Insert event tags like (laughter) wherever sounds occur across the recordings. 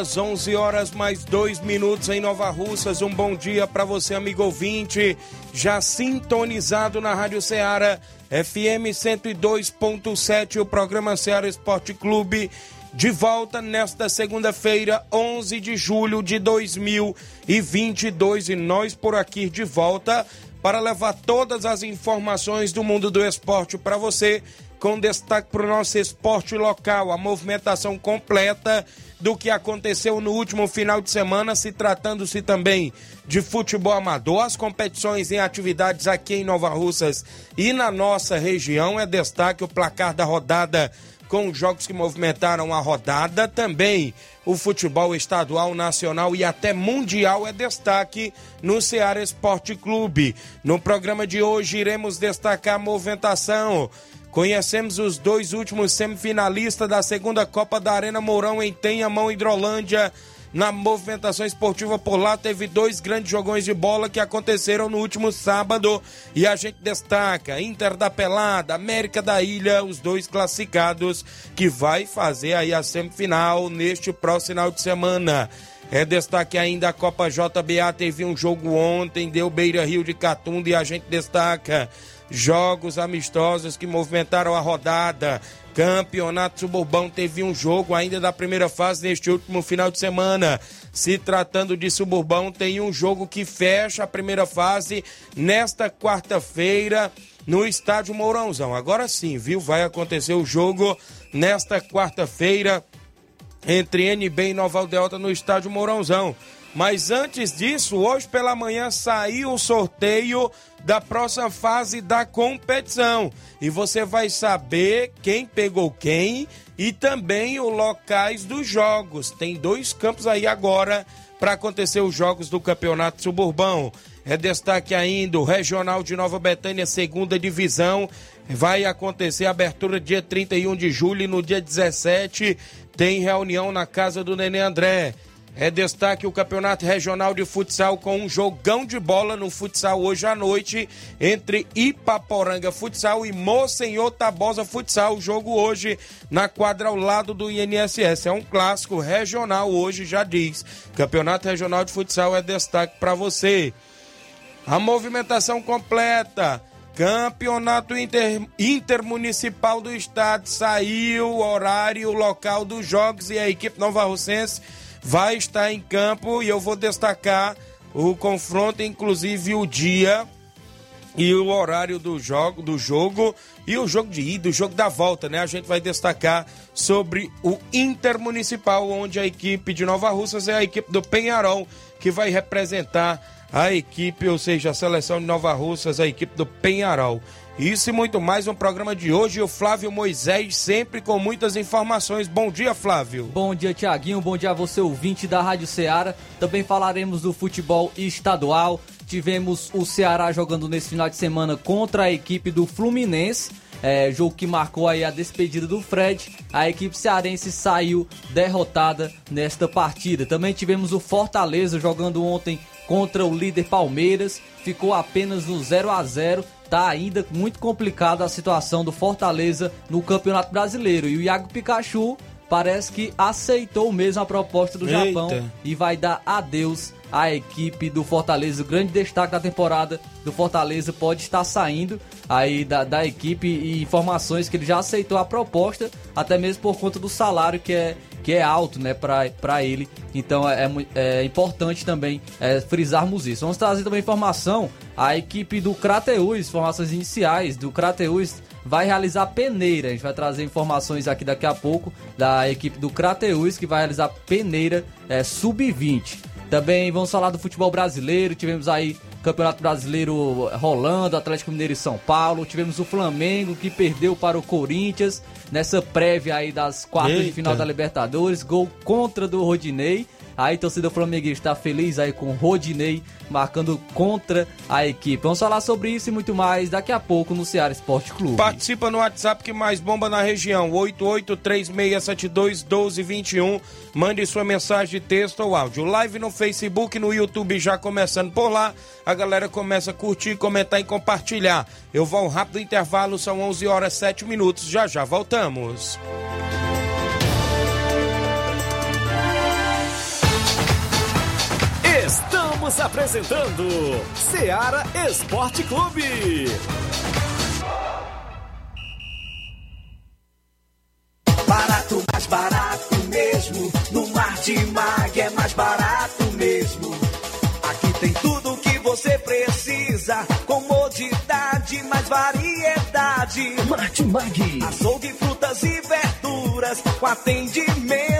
Horas, 11 horas mais dois minutos em Nova Russas. Um bom dia para você, amigo ouvinte, já sintonizado na Rádio Ceará, FM 102.7, o programa Ceará Esporte Clube. De volta nesta segunda-feira, 11 de julho de 2022, e nós por aqui de volta para levar todas as informações do mundo do esporte para você, com destaque para o nosso esporte local, a movimentação completa do que aconteceu no último final de semana, se tratando-se também de futebol amador. As competições em atividades aqui em Nova Russas e na nossa região é destaque o placar da rodada com os jogos que movimentaram a rodada. Também o futebol estadual, nacional e até mundial é destaque no Ceará Esporte Clube. No programa de hoje iremos destacar a movimentação Conhecemos os dois últimos semifinalistas da segunda Copa da Arena Mourão em Tenhamão, Hidrolândia. Na movimentação esportiva por lá, teve dois grandes jogões de bola que aconteceram no último sábado. E a gente destaca: Inter da Pelada, América da Ilha, os dois classificados, que vai fazer aí a semifinal neste próximo final de semana. É destaque ainda a Copa JBA, teve um jogo ontem, deu Beira Rio de Catunda e a gente destaca jogos amistosos que movimentaram a rodada. Campeonato Suburbão teve um jogo ainda da primeira fase neste último final de semana. Se tratando de Suburbão, tem um jogo que fecha a primeira fase nesta quarta-feira no estádio Mourãozão. Agora sim, viu? Vai acontecer o jogo nesta quarta-feira entre NB e Nova Aldeota no estádio Mourãozão. Mas antes disso, hoje pela manhã saiu o sorteio da próxima fase da competição. E você vai saber quem pegou quem e também os locais dos jogos. Tem dois campos aí agora para acontecer os jogos do Campeonato Suburbão. É destaque ainda o Regional de Nova Betânia, segunda divisão. Vai acontecer a abertura dia 31 de julho e no dia 17 tem reunião na casa do Nenê André. É destaque o Campeonato Regional de Futsal com um jogão de bola no futsal hoje à noite entre Ipaporanga Futsal e Mocenhor Tabosa Futsal. O jogo hoje na quadra ao lado do INSS. É um clássico regional hoje, já diz. Campeonato Regional de Futsal é destaque para você. A movimentação completa. Campeonato Inter, Intermunicipal do Estado saiu o horário, o local dos jogos e a equipe Nova Russense vai estar em campo e eu vou destacar o confronto, inclusive o dia e o horário do jogo, do jogo e o jogo de ida, o jogo da volta, né? A gente vai destacar sobre o Intermunicipal, onde a equipe de Nova Russas é a equipe do Penharol que vai representar a equipe, ou seja, a seleção de Nova Russas, a equipe do Penharol. Isso e muito mais no programa de hoje. O Flávio Moisés, sempre com muitas informações. Bom dia, Flávio. Bom dia, Tiaguinho. Bom dia a você, ouvinte da Rádio Ceará. Também falaremos do futebol estadual. Tivemos o Ceará jogando nesse final de semana contra a equipe do Fluminense. É, jogo que marcou aí a despedida do Fred. A equipe cearense saiu derrotada nesta partida. Também tivemos o Fortaleza jogando ontem contra o líder Palmeiras. Ficou apenas no 0 a 0 tá ainda muito complicada a situação do Fortaleza no Campeonato Brasileiro. E o Iago Pikachu parece que aceitou mesmo a proposta do Eita. Japão e vai dar adeus à equipe do Fortaleza. O grande destaque da temporada do Fortaleza pode estar saindo aí da, da equipe e informações que ele já aceitou a proposta, até mesmo por conta do salário que é que é alto, né, para ele. Então é, é, é importante também é, frisarmos isso. Vamos trazer também informação. A equipe do Crateus, informações iniciais do Crateus vai realizar peneira. A gente vai trazer informações aqui daqui a pouco da equipe do Crateus que vai realizar peneira é, sub-20. Também vamos falar do futebol brasileiro. Tivemos aí Campeonato Brasileiro rolando, Atlético Mineiro e São Paulo. Tivemos o Flamengo que perdeu para o Corinthians nessa prévia aí das quartas Eita. de final da Libertadores. Gol contra do Rodinei. Aí, torcida flamenguista está feliz aí com Rodinei marcando contra a equipe. Vamos falar sobre isso e muito mais daqui a pouco no Ceará Esporte Clube. Participa no WhatsApp que mais bomba na região, 8836721221. Mande sua mensagem de texto ou áudio. Live no Facebook, no YouTube já começando por lá. A galera começa a curtir, comentar e compartilhar. Eu vou um rápido intervalo, são 11 horas 7 minutos. Já já voltamos. Você precisa. Comodidade, mais variedade. Martimag. Açougue, frutas e verduras. Com atendimento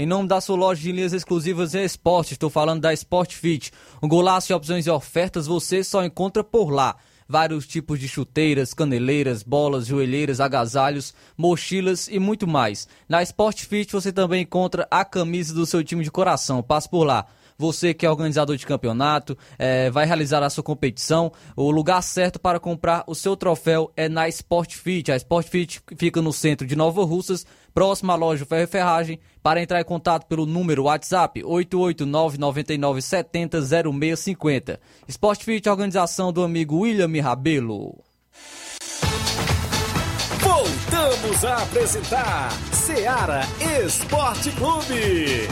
Em nome da sua loja de linhas exclusivas e esporte, estou falando da Sport Fit. Um golaço de opções e ofertas você só encontra por lá. Vários tipos de chuteiras, caneleiras, bolas, joelheiras, agasalhos, mochilas e muito mais. Na Sport Fit você também encontra a camisa do seu time de coração. Passe por lá. Você que é organizador de campeonato, é, vai realizar a sua competição, o lugar certo para comprar o seu troféu é na Sport Fit. A Sport Fit fica no centro de Nova Russas, próxima à loja Ferro e Ferragem. Para entrar em contato pelo número WhatsApp 889-9970-0650. Sport Fit, organização do amigo William Rabelo. Voltamos a apresentar Seara Esporte Clube.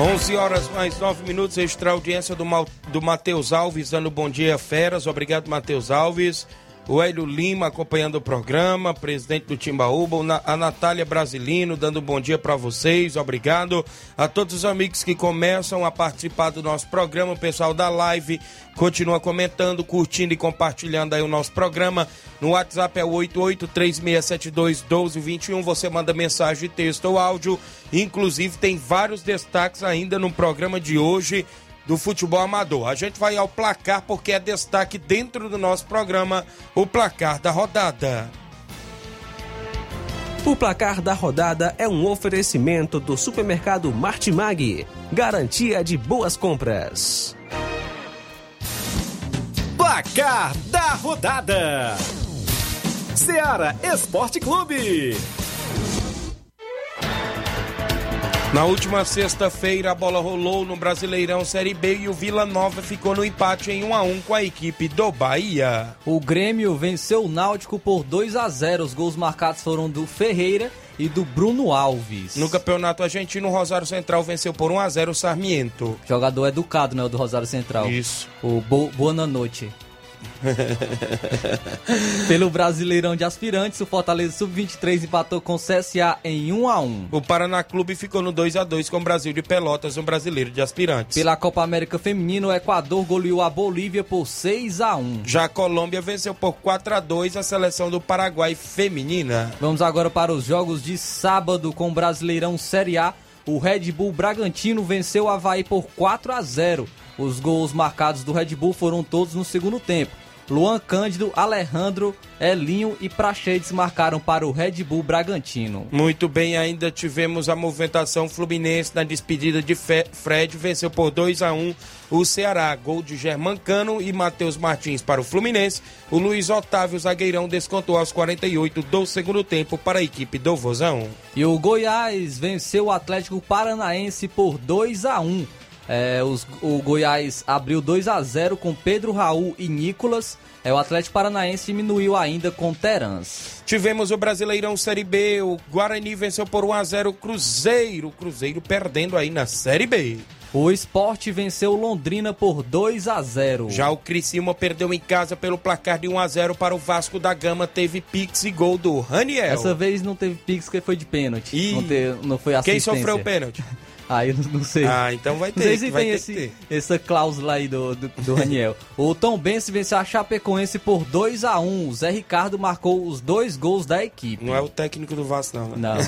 11 horas mais 9 minutos, extra audiência do, do Matheus Alves, dando bom dia, feras. Obrigado, Matheus Alves. O Hélio Lima acompanhando o programa, presidente do Timbaúba, a Natália Brasilino dando bom dia para vocês, obrigado. A todos os amigos que começam a participar do nosso programa, o pessoal da live continua comentando, curtindo e compartilhando aí o nosso programa. No WhatsApp é o 8836721221, você manda mensagem, texto ou áudio, inclusive tem vários destaques ainda no programa de hoje do futebol amador. A gente vai ao placar porque é destaque dentro do nosso programa o placar da rodada. O placar da rodada é um oferecimento do supermercado Martimag, garantia de boas compras. Placar da rodada: Seara Esporte Clube. Na última sexta-feira, a bola rolou no Brasileirão Série B e o Vila Nova ficou no empate em 1 a 1 com a equipe do Bahia. O Grêmio venceu o Náutico por 2 a 0. Os gols marcados foram do Ferreira e do Bruno Alves. No Campeonato Argentino, o Rosário Central venceu por 1 a 0 o Sarmiento. Jogador educado, né, o do Rosário Central. Isso. O Bo Boa Noite. (laughs) Pelo Brasileirão de Aspirantes, o Fortaleza Sub-23 empatou com o CSA em 1 a 1. O Paraná Clube ficou no 2 a 2 com o Brasil de Pelotas, um brasileiro de aspirantes. Pela Copa América Feminina, o Equador goleou a Bolívia por 6 a 1. Já a Colômbia venceu por 4 a 2 a seleção do Paraguai feminina. Vamos agora para os jogos de sábado com o Brasileirão Série A. O Red Bull Bragantino venceu o Havaí por 4 a 0. Os gols marcados do Red Bull foram todos no segundo tempo. Luan Cândido, Alejandro, Elinho e Prachedes marcaram para o Red Bull Bragantino. Muito bem, ainda tivemos a movimentação Fluminense na despedida de Fred, venceu por 2 a 1 o Ceará. Gol de Germancano e Matheus Martins para o Fluminense. O Luiz Otávio, zagueirão, descontou aos 48 do segundo tempo para a equipe do Vozão. E o Goiás venceu o Atlético Paranaense por 2 a 1 É, os- o Goiás abriu 2 a 0 com Pedro Raul e Nicolas. É, o Atlético Paranaense diminuiu ainda com Terans. Tivemos o Brasileirão Série B, o Guarani venceu por 1 a 0 o Cruzeiro, o Cruzeiro perdendo aí na Série B. O Esporte venceu o Londrina por 2 a 0 Já o Criciúma perdeu em casa pelo placar de 1 a 0 para o Vasco da Gama, teve pix e gol do Raniel. Essa vez não teve pix porque foi de pênalti. Ih, não, te- não foi Quem assistência. sofreu o pênalti? (laughs) Aí eu não, sei. Ah, então vai ter, Não sei se vai tem ter esse, essa cláusula aí do, do, do Raniel. o Tom Benz venceu a Chapecoense por 2 a 1 O Zé Ricardo marcou os dois gols da equipe. Não é o técnico do Vasco, não. Né? Não.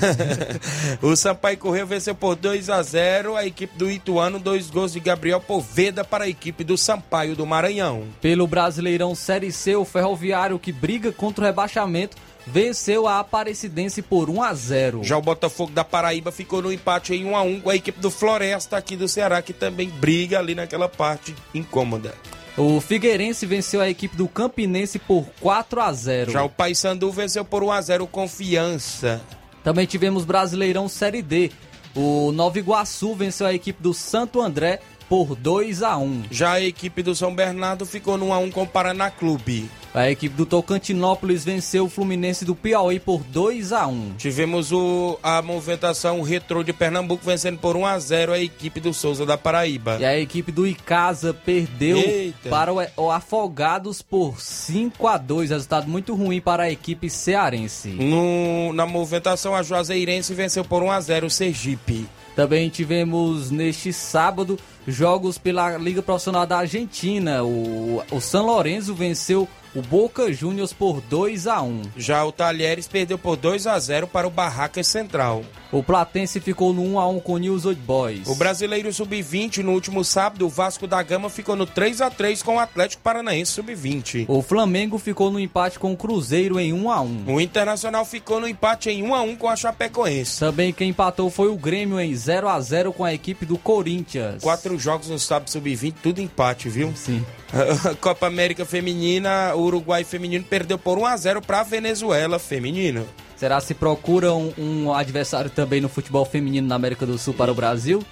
(laughs) o Sampaio Correia venceu por 2 a 0 a equipe do Ituano, dois gols de Gabriel Poveda para a equipe do Sampaio do Maranhão. Pelo Brasileirão Série C, o Ferroviário, que briga contra o rebaixamento, venceu a Aparecidense por 1 a 0 Já o Botafogo da Paraíba ficou no empate em 1 a 1 com a equipe do Floresta aqui do Ceará, que também briga ali naquela parte incômoda. O Figueirense venceu a equipe do Campinense por 4 a 0 Já o Paysandu venceu por 1 a 0 Confiança. Também tivemos Brasileirão Série D. O Nova Iguaçu venceu a equipe do Santo André por 2 a 1 Já a equipe do São Bernardo ficou no 1 a 1 com o Paraná Clube. A equipe do Tocantinópolis venceu o Fluminense do Piauí por 2 a 1 Tivemos o, a movimentação Retrô de Pernambuco vencendo por 1 a 0 a equipe do Souza da Paraíba. E a equipe do Icasa perdeu Eita. para o, o Afogados por 5 a 2 Resultado muito ruim para a equipe cearense. No- na movimentação, a Juazeirense venceu por 1 a 0 o Sergipe. Também tivemos neste sábado jogos pela Liga Profissional da Argentina. O, o San Lorenzo venceu o Boca Juniors por 2 a 1 Já o Talheres perdeu por 2 a 0 para o Barracas Central. O Platense ficou no 1 a 1 com o News Old Boys. O Brasileiro Sub-20 no último sábado, o Vasco da Gama ficou no 3 a 3 com o Atlético Paranaense Sub-20. O Flamengo ficou no empate com o Cruzeiro em 1 a 1 O Internacional ficou no empate em 1 a 1 com a Chapecoense. Também quem empatou foi o Grêmio em 0 a 0 com a equipe do Corinthians. Quatro jogos no sábado Sub-20, tudo empate, viu? Sim. (laughs) Copa América Feminina, Uruguai Feminino perdeu por 1 a 0 para a Venezuela Feminino. Será se procura um, um adversário também no futebol feminino na América do Sul para o Brasil?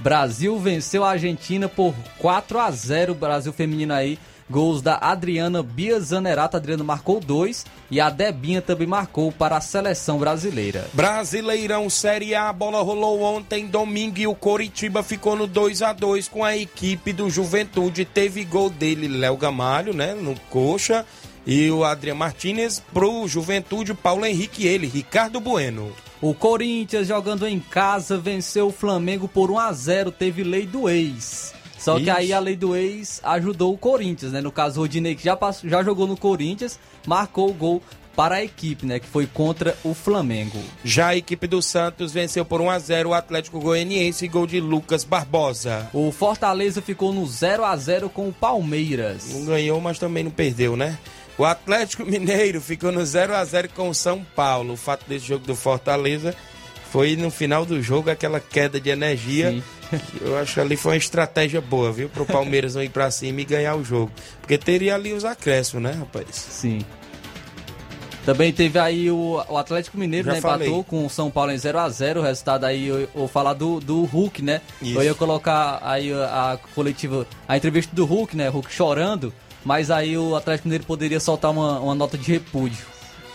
Brasil venceu a Argentina por 4 a 0 Brasil feminino aí. Gols da Adriana Bia Zanerato. A Adriana marcou dois e a Debinha também marcou para a seleção brasileira. Brasileirão Série A, a bola rolou ontem, domingo, e o Coritiba ficou no 2 a 2 com a equipe do Juventude. Teve gol dele, Léo Gamalho, né, no coxa, e o Adriano Martinez pro Juventude, Paulo Henrique, ele, Ricardo Bueno. O Corinthians jogando em casa venceu o Flamengo por 1 a 0 Teve lei do ex. Só que Ixi. aí a lei do ex ajudou o Corinthians, né? No caso, o Rodinei, que já, passou, já jogou no Corinthians, marcou o gol para a equipe, né? Que foi contra o Flamengo. Já a equipe do Santos venceu por 1 a 0 o Atlético Goianiense, gol de Lucas Barbosa. O Fortaleza ficou no 0 a 0 com o Palmeiras. Não ganhou, mas também não perdeu, né? O Atlético Mineiro ficou no 0 a 0 com o São Paulo. O fato desse jogo do Fortaleza foi no final do jogo aquela queda de energia. Sim. Eu acho que ali foi uma estratégia boa, viu? Pro Palmeiras não ir pra cima e ganhar o jogo. Porque teria ali os acréscimos, né, rapaz? Sim. Também teve aí o, o Atlético Mineiro, Já né? Empatou falei. com o São Paulo em 0 a 0 O resultado aí, eu eu vou falar do, do Hulk, né? Isso. Eu ia colocar aí a, a coletiva, a entrevista do Hulk, né? Hulk chorando, mas aí o Atlético Mineiro poderia soltar uma, uma nota de repúdio.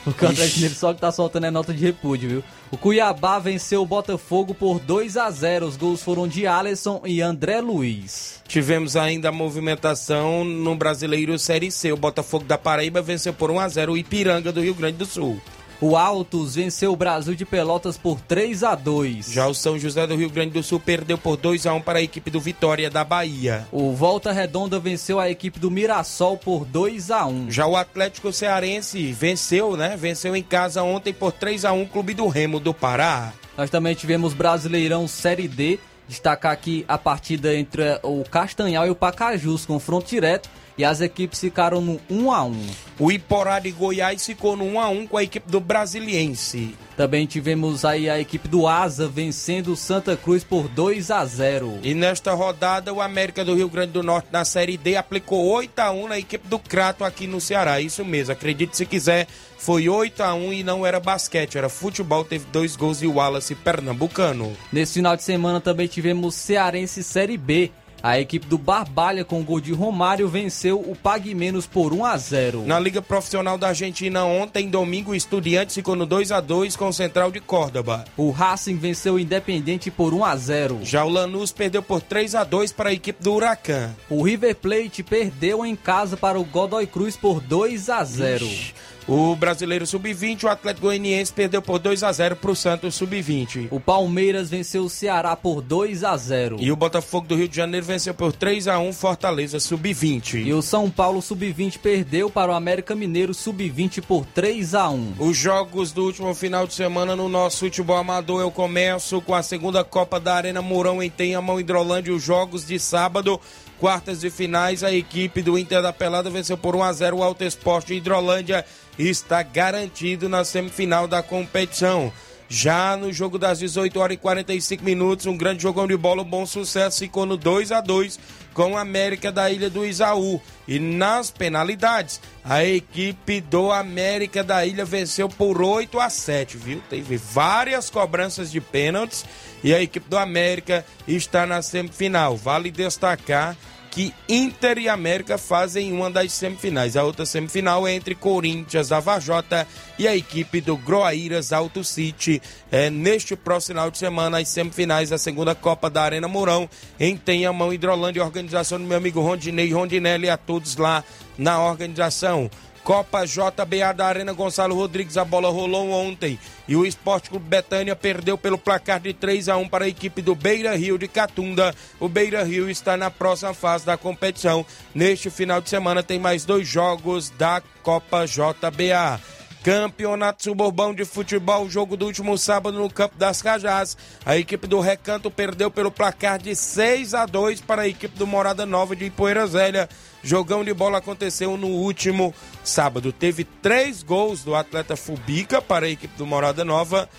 Porque o Ixi. Atlético Mineiro só que tá soltando é nota de repúdio, viu? O Cuiabá venceu o Botafogo por 2 a 0 Os gols foram de Alisson e André Luiz. Tivemos ainda a movimentação no Brasileiro Série C. O Botafogo da Paraíba venceu por 1 a 0 o Ipiranga do Rio Grande do Sul. O Altos venceu o Brasil de Pelotas por 3 a 2 Já o São José do Rio Grande do Sul perdeu por 2 a 1 para a equipe do Vitória da Bahia. O Volta Redonda venceu a equipe do Mirassol por 2 a 1 Já o Atlético Cearense venceu, né? Venceu em casa ontem por 3 a 1 o Clube do Remo do Pará. Nós também tivemos Brasileirão Série D. Destacar aqui a partida entre o Castanhal e o Pacajus, confronto direto. E as equipes ficaram no 1 a 1. O Iporá de Goiás ficou no 1 a 1 com a equipe do Brasiliense. Também tivemos aí a equipe do Asa vencendo o Santa Cruz por 2 a 0. E nesta rodada, o América do Rio Grande do Norte na Série D aplicou 8 a 1 na equipe do Crato aqui no Ceará. Isso mesmo, acredite se quiser, foi 8 a 1 e não era basquete, era futebol, teve dois gols de Wallace Pernambucano. Nesse final de semana também tivemos Cearense Série B. A equipe do Barbalha com gol de Romário venceu o Pague Menos por 1 a 0. Na Liga Profissional da Argentina ontem, domingo, o Estudiantes ficou no 2 a 2 com o Central de Córdoba. O Racing venceu o Independente por 1 a 0. Já o Lanús perdeu por 3 a 2 para a equipe do Huracan. O River Plate perdeu em casa para o Godoy Cruz por 2 a 0. Ixi. O brasileiro sub-20, o Atlético Goianiense perdeu por 2 a 0 para o Santos sub-20. O Palmeiras venceu o Ceará por 2 a 0. E o Botafogo do Rio de Janeiro venceu por 3 a 1 Fortaleza sub-20. E o São Paulo sub-20 perdeu para o América Mineiro sub-20 por 3 a 1. Os jogos do último final de semana no nosso futebol amador eu começo com a segunda Copa da Arena Mourão em Tenhamão Hidrolândia, os jogos de sábado. Quartas de finais, a equipe do Inter da Pelada venceu por 1 a 0 o Alto Esporte Hidrolândia está garantido na semifinal da competição. Já no jogo das 18 horas e 45 minutos, um grande jogão de bola, um bom sucesso, ficou no 2 a 2 com a América da Ilha do Isaú. E nas penalidades, a equipe do América da Ilha venceu por 8 a 7, viu? Teve várias cobranças de pênaltis e a equipe do América está na semifinal. Vale destacar que Inter e América fazem uma das semifinais. A outra semifinal é entre Corinthians, a Vajota e a equipe do Groaíras Auto City. É, neste próximo final de semana, as semifinais da segunda Copa da Arena Mourão, em Tenhamão, Hidrolândia, organização do meu amigo Rondinei Rondinelli a todos lá na organização. Copa JBA da Arena Gonçalo Rodrigues, a bola rolou ontem e o Esporte Clube Betânia perdeu pelo placar de 3 a 1 para a equipe do Beira Rio de Catunda. O Beira Rio está na próxima fase da competição. Neste final de semana tem mais dois jogos da Copa JBA. Campeonato Suburbão de Futebol, jogo do último sábado no Campo das Cajás. A equipe do Recanto perdeu pelo placar de 6 a 2 para a equipe do Morada Nova de Ipoeira Zélia. Jogão de bola aconteceu no último sábado. Teve três gols do atleta Fubica para a equipe do Morada Nova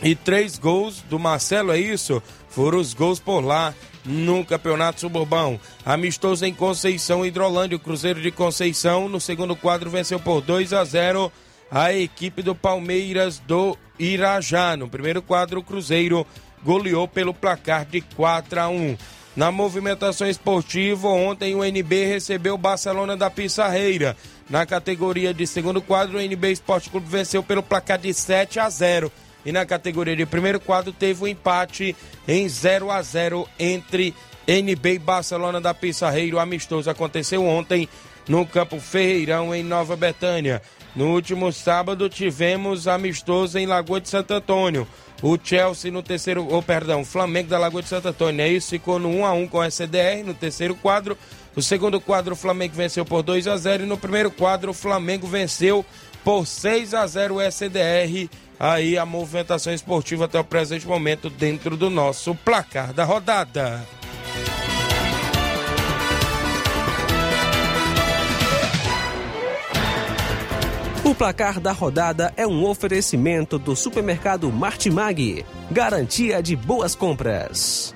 e três gols do Marcelo, é isso? Foram os gols por lá no Campeonato Suburbão. Amistoso em Conceição, Hidrolândia. O Cruzeiro de Conceição, no segundo quadro, venceu por 2 a 0 a equipe do Palmeiras do Irajá. No primeiro quadro, o Cruzeiro goleou pelo placar de 4 a 1. Na movimentação esportiva, ontem o NB recebeu o Barcelona da Pissarreira. Na categoria de segundo quadro, o NB Esporte Clube venceu pelo placar de 7 a 0. E na categoria de primeiro quadro, teve um empate em 0 a 0 entre NB e Barcelona da Pissarreira. O amistoso aconteceu ontem no Campo Ferreirão, em Nova Betânia. No último sábado, tivemos amistoso em Lagoa de Santo Antônio. O Chelsea no terceiro, ou oh, perdão, o Flamengo da Lagoa de Santo Antônio, é isso, ficou no 1 a 1 com a SDR no terceiro quadro. No segundo quadro, o Flamengo venceu por 2 a 0 e no primeiro quadro, o Flamengo venceu por 6 a 0 o SDR. Aí a movimentação esportiva até o presente momento dentro do nosso placar da rodada. O placar da rodada é um oferecimento do supermercado Martimag. Garantia de boas compras.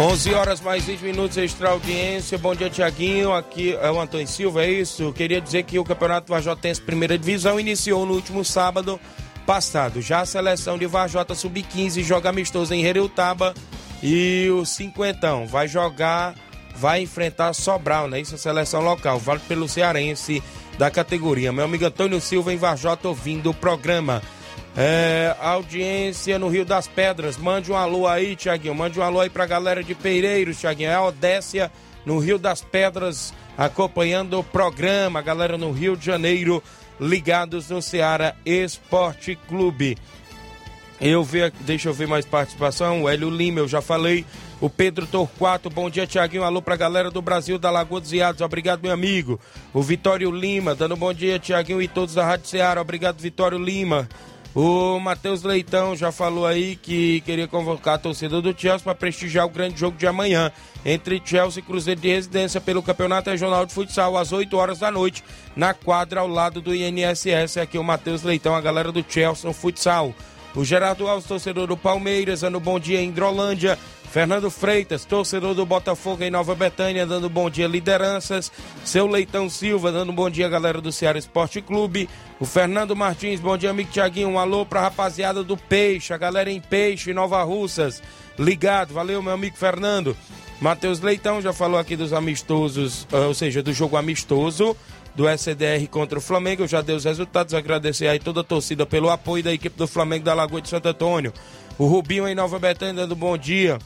11 horas mais 20 minutos, extra audiência. Bom dia, Tiaguinho. Aqui é o Antônio Silva, é isso? Queria dizer que o Campeonato Vajotense Primeira Divisão iniciou no último sábado passado. Já a seleção de Vajota Sub-15 joga amistoso em Hereutaba e o Cinquentão vai jogar, vai enfrentar Sobral, né? Isso é seleção local, vale pelo cearense da categoria. Meu amigo Antônio Silva em Vajota ouvindo o programa. É, audiência no Rio das Pedras. Mande um alô aí, Tiaguinho. Mande um alô aí pra galera de Peireiros, Tiaguinho. É a Odécia no Rio das Pedras acompanhando o programa. Galera no Rio de Janeiro ligados no Ceará Esporte Clube. Eu ver, deixa eu ver mais participação. O Hélio Lima, eu já falei. O Pedro Torquato, bom dia, Tiaguinho. Alô pra galera do Brasil da Lagoa dos Iados. Obrigado, meu amigo. O Vitório Lima, dando bom dia, Tiaguinho e todos da Rádio Ceará. Obrigado, Vitório Lima. O Matheus Leitão já falou aí que queria convocar a torcida do Chelsea para prestigiar o grande jogo de amanhã entre Chelsea e Cruzeiro de Residência pelo Campeonato Regional de Futsal às 8 horas da noite na quadra ao lado do INSS. Aqui o Matheus Leitão, a galera do Chelsea no futsal. O Gerardo Alves, torcedor do Palmeiras, dando bom dia em Hidrolândia. Fernando Freitas, torcedor do Botafogo em Nova Betânia, dando bom dia lideranças. Seu Leitão Silva, dando bom dia galera do Ceará Esporte Clube. O Fernando Martins, bom dia amigo Tiaguinho, um alô pra rapaziada do Peixe, a galera em Peixe, Nova Russas. Ligado, valeu meu amigo Fernando. Matheus Leitão já falou aqui dos amistosos, ou seja, do jogo amistoso do SDR contra o Flamengo. Já deu os resultados. Agradecer aí toda a torcida pelo apoio da equipe do Flamengo da Lagoa de Santo Antônio. O Rubinho em Nova Betânia dando bom dia.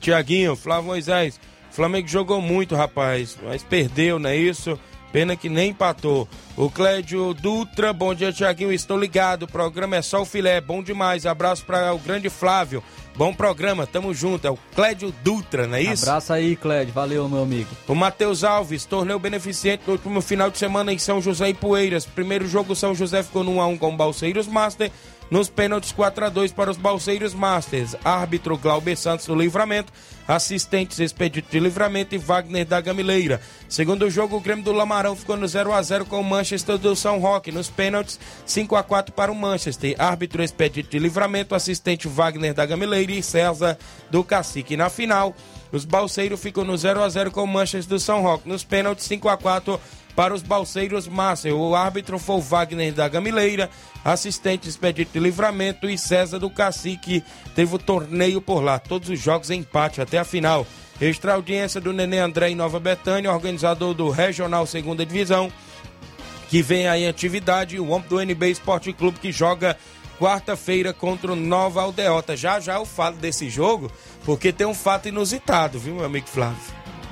Tiaguinho, Flávio Moisés. Flamengo jogou muito, rapaz, mas perdeu, não é isso? Pena que nem empatou. O Clédio Dutra, bom dia, Tiaguinho. Estou ligado. O programa é só o filé. Bom demais. Abraço para o grande Flávio. Bom programa, tamo junto. É o Clédio Dutra, não é isso? Abraço aí, Clédio. Valeu, meu amigo. O Matheus Alves, torneio beneficente no último final de semana em São José e Poeiras. Primeiro jogo, São José ficou no 1x1 com o Balseiros Master. Nos pênaltis 4 a 2 para os Balseiros Masters. Árbitro Glauber Santos do Livramento. Assistentes Expedito de Livramento e Wagner da Gamileira. Segundo jogo, o Grêmio do Lamarão ficou no 0 a 0 com o Manchester do São Roque. Nos pênaltis, 5 a 4 para o Manchester. Árbitro Expedito de Livramento, assistente Wagner da Gamileira e César do Cacique. Na final, os Balseiros ficam no 0 a 0 com o Manchester do São Roque. Nos pênaltis, 5 a 4 para os Balseiros Master. O árbitro foi o Wagner da Gamileira, assistente Expedito de Livramento e César do Cacique. Teve o torneio por lá, todos os jogos em empate até a final. Extra audiência do Nenê André em Nova Betânia, organizador do Regional Segunda Divisão, que vem aí em atividade, o homem do NB Esporte Clube que joga quarta-feira contra o Nova Aldeota. Já já eu falo desse jogo, porque tem um fato inusitado, viu, meu amigo Flávio?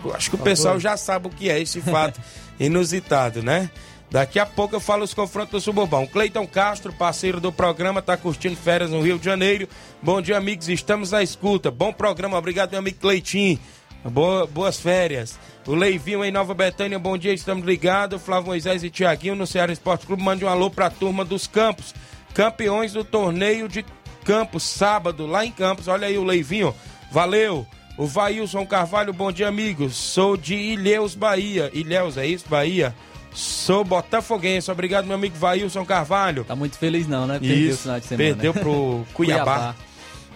Eu acho que o pessoal já sabe o que é esse fato (laughs) inusitado, né? Daqui a pouco eu falo os confrontos do Suburbão. Cleiton Castro, parceiro do programa, tá curtindo férias no Rio de Janeiro. Bom dia, amigos. Estamos na escuta. Bom programa. Obrigado, meu amigo Cleitinho. Boa, boas férias. O Leivinho em Nova Betânia, bom dia, estamos ligados. Flávio Moisés e Tiaguinho no Ceará Esporte Clube. Mande um alô pra turma dos Campos. Campeões do torneio de Campos, sábado, lá em Campos. Olha aí o Leivinho. Valeu. O Vailson Carvalho, bom dia, amigos. Sou de Ilhéus, Bahia. Ilhéus, é isso? Bahia. Sou botafoguense. Obrigado, meu amigo Vailson Carvalho. Tá muito feliz não, né? Perdeu o Isso, final de semana. perdeu pro (laughs) Cuiabá.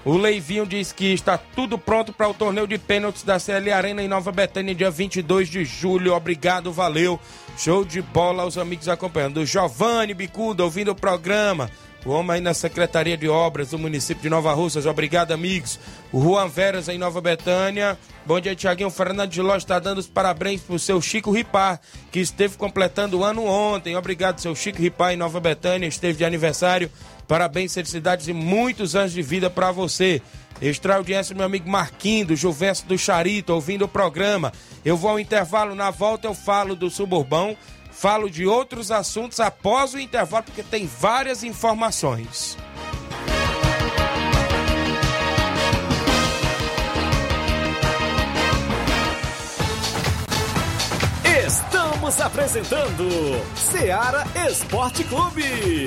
O Leivinho diz que está tudo pronto para o torneio de pênaltis da CL Arena em Nova Betânia, dia 22 de julho. Obrigado, valeu. Show de bola aos amigos acompanhando. O Giovanni Bicuda ouvindo o programa. O homem aí na Secretaria de Obras do município de Nova Russas. Obrigado, amigos. O Juan Veras em Nova Betânia. Bom dia, Tiaguinho. Fernando de Ló está dando os parabéns pro seu Chico Ripar, que esteve completando o ano ontem. Obrigado, seu Chico Ripar em Nova Betânia. Esteve de aniversário. Parabéns, felicidades e muitos anos de vida para você. Extra audiência, meu amigo Marquinho, do Juvencio do Charito, ouvindo o programa. Eu vou ao intervalo, na volta eu falo do suburbão, falo de outros assuntos após o intervalo, porque tem várias informações. Estamos apresentando Seara Esporte Clube.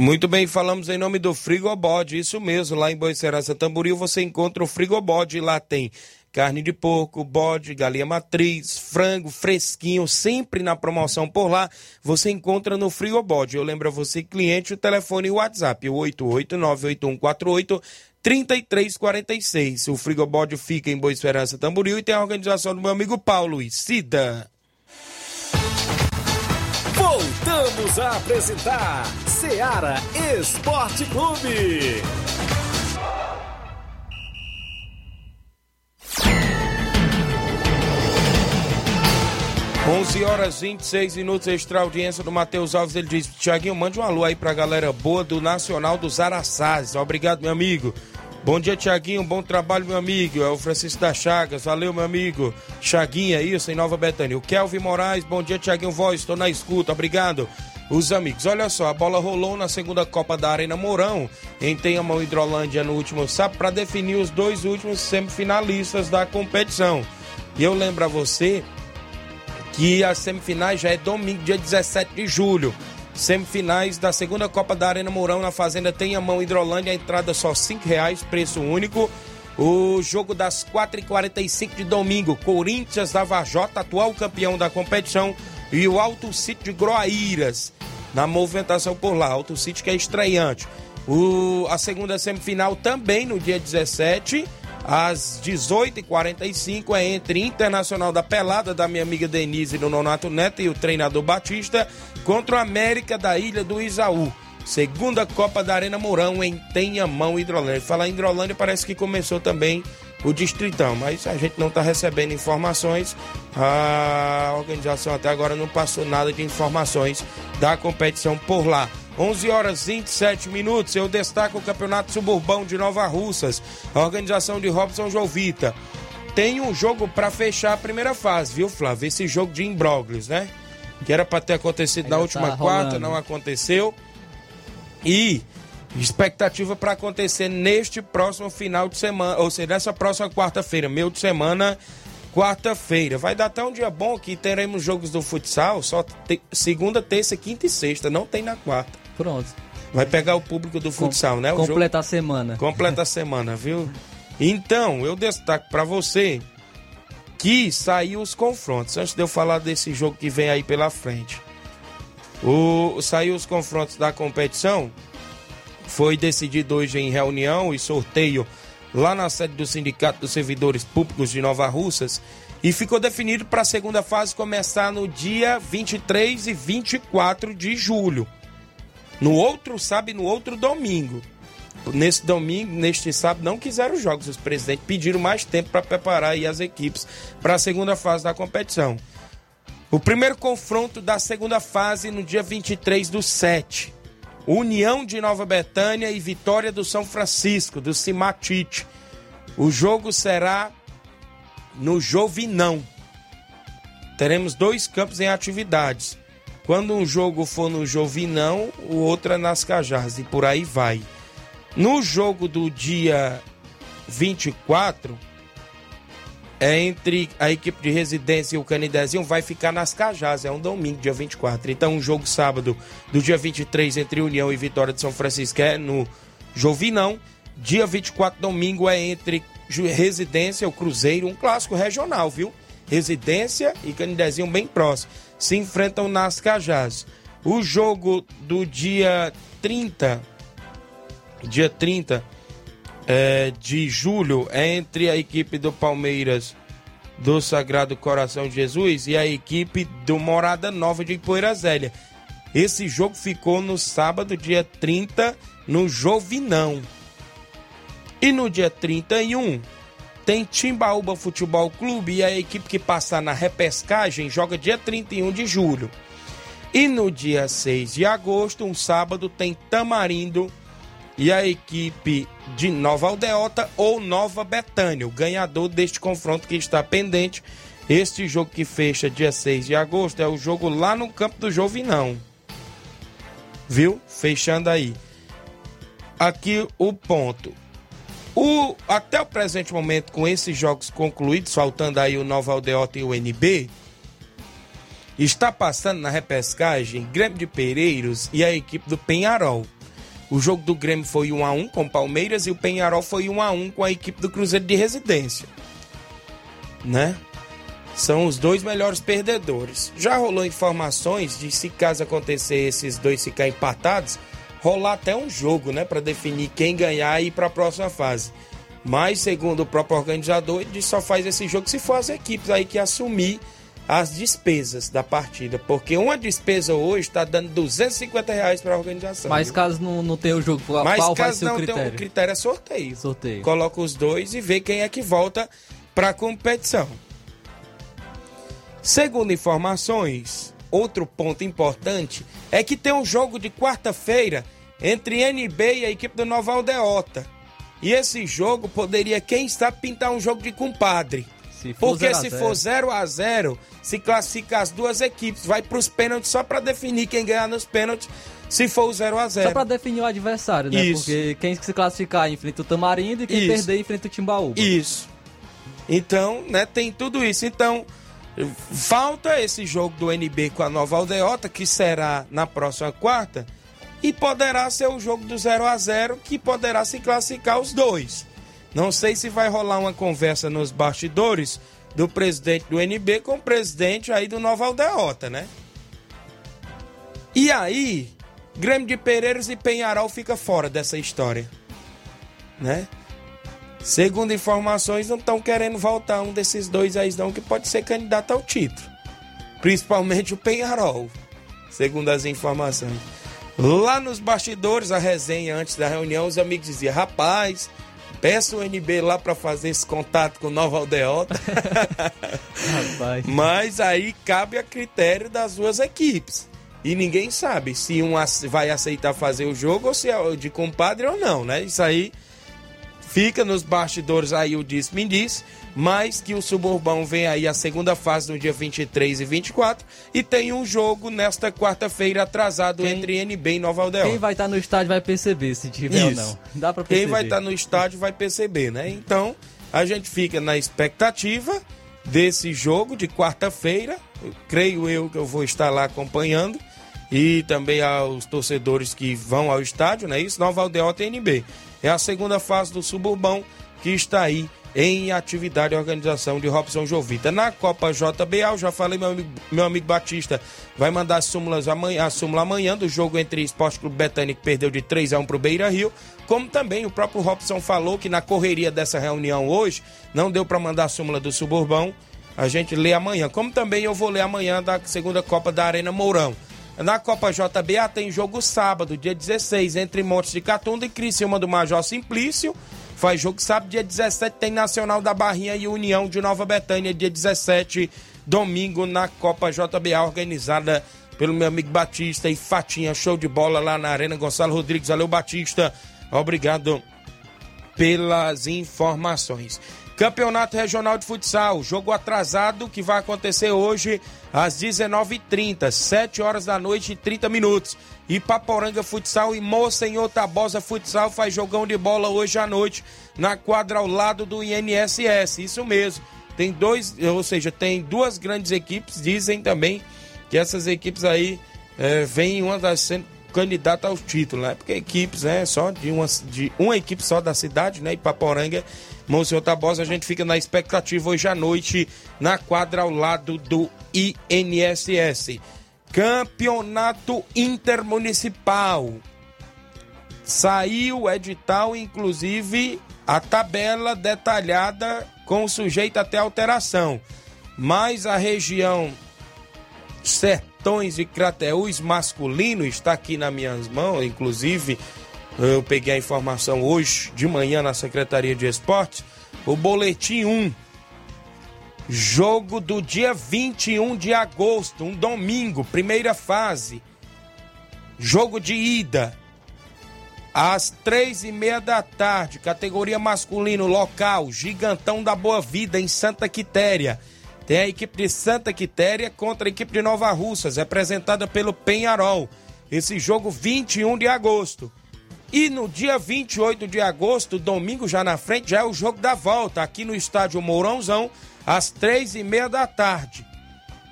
Muito bem, falamos em nome do Frigobode, isso mesmo, lá em Boicerança Tamboril você encontra o Frigobode, lá tem carne de porco, bode, galinha matriz, frango fresquinho, sempre na promoção por lá, você encontra no Frigobode. Eu lembro a você, cliente, o telefone e o WhatsApp, o 8898148 3346. O Frigobode fica em Boa Esperança Tamboril e tem a organização do meu amigo Paulo e Cida. Voltamos a apresentar Seara Esporte Clube. 11 horas 26 minutos, extra audiência do Matheus Alves. Ele diz: Tiaguinho, mande um alô aí pra galera boa do Nacional dos Araçás. Obrigado, meu amigo. Bom dia, Tiaguinho. Bom trabalho, meu amigo. É o Francisco da Chagas. Valeu, meu amigo. Chaguinha, isso, em Nova Betânia. O Kelvin Moraes. Bom dia, Tiaguinho Voz. Estou na escuta. Obrigado. Os amigos, olha só, a bola rolou na segunda Copa da Arena Mourão, em Tenhamão Hidrolândia, no último sábado, para definir os dois últimos semifinalistas da competição. E eu lembro a você que as semifinais já é domingo, dia 17 de julho. Semifinais da segunda Copa da Arena Mourão na Fazenda Tenhamão Hidrolândia, a entrada só R$ reais, preço único. O jogo das 4h45 de domingo, Corinthians da Vajota, atual campeão da competição, e o Alto City de Groaíras, na movimentação por lá. Alto City que é estreante. O, a segunda semifinal também no dia 17, às 18h45, é entre Internacional da Pelada, da minha amiga Denise no Nonato Neto e o treinador Batista, contra o América da Ilha do Isaú. Segunda Copa da Arena Mourão em Tenhamão, Hidrolândia. Falar em Hidrolândia parece que começou também o Distritão, mas a gente não está recebendo informações. A organização até agora não passou nada de informações da competição por lá. 11 horas 27 minutos. Eu destaco o Campeonato Suburbão de Nova Russas. A organização de Robson Jovita. Tem um jogo para fechar a primeira fase, viu, Flávio? Esse jogo de imbróglios, né? Que era para ter acontecido Ainda na última tá quarta, não aconteceu. E expectativa para acontecer neste próximo final de semana, ou seja, nessa próxima quarta-feira, meio de semana, quarta-feira. Vai dar até um dia bom que teremos jogos do futsal só te, segunda, terça, quinta e sexta, não tem na quarta. Pronto. Vai pegar o público do futsal, Com, né? O completa jogo... a semana. Completa a (laughs) semana, viu? Então, eu destaco para você que saiu os confrontos. Antes de eu falar desse jogo que vem aí pela frente. O, saiu os confrontos da competição foi decidido hoje em reunião e sorteio lá na sede do Sindicato dos Servidores Públicos de Nova Russas e ficou definido para a segunda fase começar no dia 23 e 24 de julho. No outro sábado e no outro domingo. Nesse domingo, neste sábado, não quiseram os jogos. Os presidentes pediram mais tempo para preparar as equipes para a segunda fase da competição. O primeiro confronto da segunda fase no dia 23 do 7 União de Nova Betânia e Vitória do São Francisco, do Cimatite. O jogo será no Jovinão. Teremos dois campos em atividades. Quando um jogo for no Jovinão, o outro é nas Cajás e por aí vai. No jogo do dia 24, é entre a equipe de residência e o Canidezinho vai ficar nas Cajás, é um domingo, dia 24. Então, um jogo sábado do dia 23 entre União e Vitória de São Francisco é no Jovinão. Dia 24, domingo, é entre Residência, o Cruzeiro, um clássico regional, viu? Residência e Canidezinho bem próximo. Se enfrentam nas Cajás. O jogo do dia 30, dia 30 é, de julho é entre a equipe do Palmeiras do Sagrado Coração de Jesus e a equipe do Morada Nova de Poeira Zélia. Esse jogo ficou no sábado, dia 30, no Jovinão. E no dia 31 tem Timbaúba Futebol Clube e a equipe que passar na repescagem joga dia 31 de julho. E no dia 6 de agosto, um sábado, tem Tamarindo e a equipe de Nova Aldeota ou Nova Betânia, o ganhador deste confronto que está pendente. Este jogo que fecha dia 6 de agosto é o jogo lá no campo do Jovinão. Viu? Fechando aí. Aqui o ponto. O, até o presente momento, com esses jogos concluídos, faltando aí o Nova Aldeota e o NB, está passando na repescagem Grêmio de Pereiros e a equipe do Penharol. O jogo do Grêmio foi 1 a 1 com o Palmeiras e o Penharol foi 1 a 1 com a equipe do Cruzeiro de Residência. Né? São os dois melhores perdedores. Já rolou informações de se caso acontecer esses dois ficar empatados, rolar até um jogo, né, para definir quem ganhar e ir para a próxima fase. Mas segundo o próprio organizador, ele só faz esse jogo se for as equipes aí que assumir as despesas da partida, porque uma despesa hoje está dando 250 reais para a organização. Mas viu? caso não, não tenha o jogo, qual Mas vai caso ser não? Tem, o critério é sorteio. Sorteio. Coloca os dois e vê quem é que volta para a competição. Segundo informações, outro ponto importante é que tem um jogo de quarta-feira entre NB e a equipe do Nova Aldeota. E esse jogo poderia, quem sabe, pintar um jogo de compadre. Se Porque 0 a se 0. for 0 a 0 se classifica as duas equipes. Vai para os pênaltis só para definir quem ganhar nos pênaltis, se for o 0 a 0 Só pra definir o adversário, né? Isso. Porque quem se classificar enfrenta o Tamarindo e quem Isso. perder enfrenta o Timbaúba. Isso. Então, né, tem tudo isso. Então, falta esse jogo do NB com a Nova Aldeota, que será na próxima quarta, e poderá ser o jogo do 0 a 0 que poderá se classificar os dois. Não sei se vai rolar uma conversa nos bastidores do presidente do NB com o presidente aí do Nova Aldeota, né? E aí, Grêmio de Pereiros e Penharol fica fora dessa história, né? Segundo informações, não estão querendo voltar um desses dois aí, não, que pode ser candidato ao título. Principalmente o Penharol, segundo as informações. Lá nos bastidores, a resenha antes da reunião, os amigos diziam: rapaz, peça o NB lá para fazer esse contato com Nova Aldeota. (laughs) Rapaz. Mas aí cabe a critério das duas equipes. E ninguém sabe se um vai aceitar fazer o jogo ou se é de compadre ou não, né? Isso aí fica nos bastidores aí o disse-me disse, mas que o Suburbão vem aí a segunda fase no dia 23 e 24 e tem um jogo nesta quarta-feira atrasado Quem- entre NB e Nova Aldeota. Quem vai estar no estádio vai perceber se tiver ou Isso. não. Dá pra perceber. Quem vai estar no estádio vai perceber, né? Então, a gente fica na expectativa desse jogo de quarta-feira. Creio eu que eu vou estar lá acompanhando. E também aos torcedores que vão ao estádio, não é isso? Nova Aldeota e NB. É a segunda fase do Suburbão que está aí em atividade e organização de Robson Jovita. Na Copa JBA, eu já falei, meu amigo, meu amigo Batista vai mandar as súmulas amanhã, a súmula amanhã do jogo entre Esporte Clube Betânia, que perdeu de 3 a 1 para o Beira Rio, como também o próprio Robson falou que na correria dessa reunião hoje, não deu para mandar a súmula do Suburbão, a gente lê amanhã. Como também eu vou ler amanhã da segunda Copa da Arena Mourão. Na Copa JBA tem jogo sábado, dia 16, entre Montes de Catunda e Criciúma do Major Simplício. Faz jogo sábado, dia 17 tem Nacional da Barrinha e União de Nova Betânia, dia 17, domingo na Copa JBA, organizada pelo meu amigo Batista e Fatinha. Show de bola lá na Arena Gonçalo Rodrigues. Valeu, Batista. Obrigado pelas informações. Campeonato Regional de Futsal, jogo atrasado que vai acontecer hoje às 19h30, 7 horas da noite e 30 minutos. Ipaporanga Futsal e Monsenhor Tabosa Futsal faz jogão de bola hoje à noite na quadra ao lado do INSS. Isso mesmo. Tem dois, ou seja, tem duas grandes equipes, dizem também que essas equipes aí é, vêm uma das sendo candidata ao título, né? Porque equipes, né? Só de uma, de uma equipe só da cidade, né? Ipaporanga, Monsenhor Tabosa, a gente fica na expectativa hoje à noite na quadra ao lado do INSS. Campeonato Intermunicipal. Saiu o edital, inclusive a tabela detalhada com sujeito até alteração. Mas a região Sertões e Crateús masculino está aqui nas minhas mãos, inclusive eu peguei a informação hoje de manhã na Secretaria de Esportes, o boletim 1. Jogo do dia 21 de agosto, um domingo, primeira fase. Jogo de ida. Às três e meia da tarde, categoria masculino local, Gigantão da Boa Vida, em Santa Quitéria. Tem a equipe de Santa Quitéria contra a equipe de Nova Russas, representada pelo Penharol. Esse jogo 21 de agosto. E no dia 28 de agosto, domingo já na frente, já é o jogo da volta, aqui no estádio Mourãozão, às três e meia da tarde.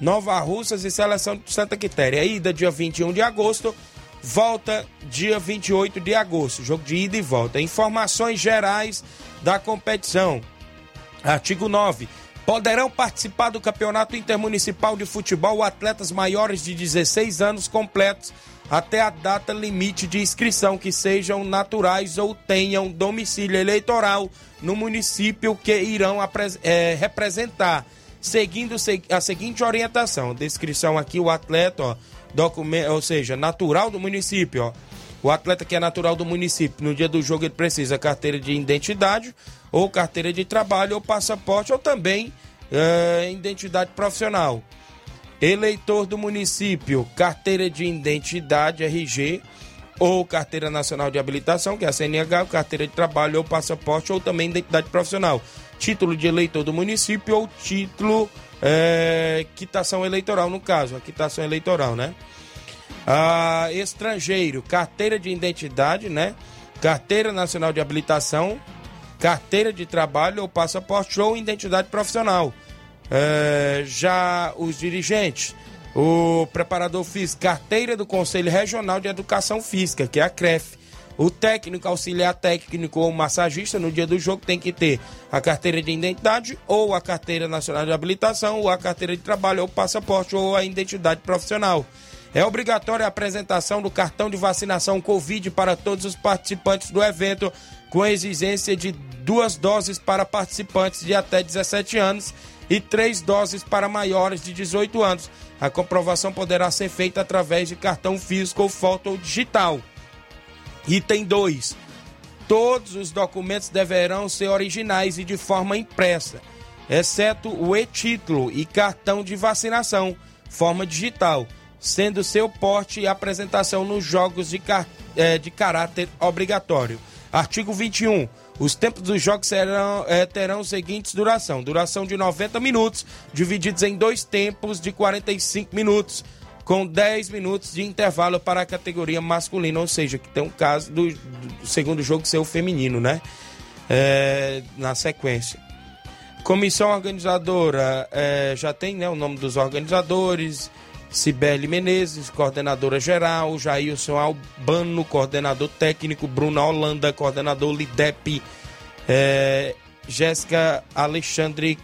Nova Russas e Seleção de Santa Quitéria. Ida dia 21 de agosto, volta dia 28 de agosto. Jogo de ida e volta. Informações gerais da competição. Artigo 9. Poderão participar do Campeonato Intermunicipal de Futebol atletas maiores de 16 anos completos até a data limite de inscrição, que sejam naturais ou tenham domicílio eleitoral no município que irão eh, representar, seguindo se- a seguinte orientação. Descrição aqui, o atleta, ó, documento, ou seja, natural do município, ó. O atleta que é natural do município, no dia do jogo ele precisa carteira de identidade, ou carteira de trabalho, ou passaporte, ou também eh, identidade profissional. Eleitor do município, carteira de identidade RG ou carteira nacional de habilitação, que é a CNH, carteira de trabalho ou passaporte ou também identidade profissional. Título de eleitor do município ou título é, quitação eleitoral, no caso, a quitação eleitoral, né? Ah, estrangeiro, carteira de identidade, né? Carteira nacional de habilitação, carteira de trabalho ou passaporte ou identidade profissional. É, já os dirigentes, o preparador físico, carteira do Conselho Regional de Educação Física, que é a CREF. O técnico, auxiliar técnico ou massagista no dia do jogo tem que ter a carteira de identidade ou a carteira nacional de habilitação ou a carteira de trabalho ou passaporte ou a identidade profissional. É obrigatória a apresentação do cartão de vacinação Covid para todos os participantes do evento, com exigência de duas doses para participantes de até 17 anos e três doses para maiores de 18 anos. A comprovação poderá ser feita através de cartão físico ou foto digital. Item 2. Todos os documentos deverão ser originais e de forma impressa, exceto o e-título e cartão de vacinação, forma digital, sendo seu porte e apresentação nos jogos de, car é, de caráter obrigatório. Artigo 21. Os tempos dos jogos serão, é, terão seguintes duração: duração de 90 minutos, divididos em dois tempos de 45 minutos com 10 minutos de intervalo para a categoria masculina, ou seja, que tem um caso do, do segundo jogo ser o feminino, né? É, na sequência. Comissão organizadora é, já tem né, o nome dos organizadores: Cibele Menezes, coordenadora geral, Jailson Albano, coordenador técnico, Bruno Holanda, coordenador LIDEP, é, Jéssica Alexandre,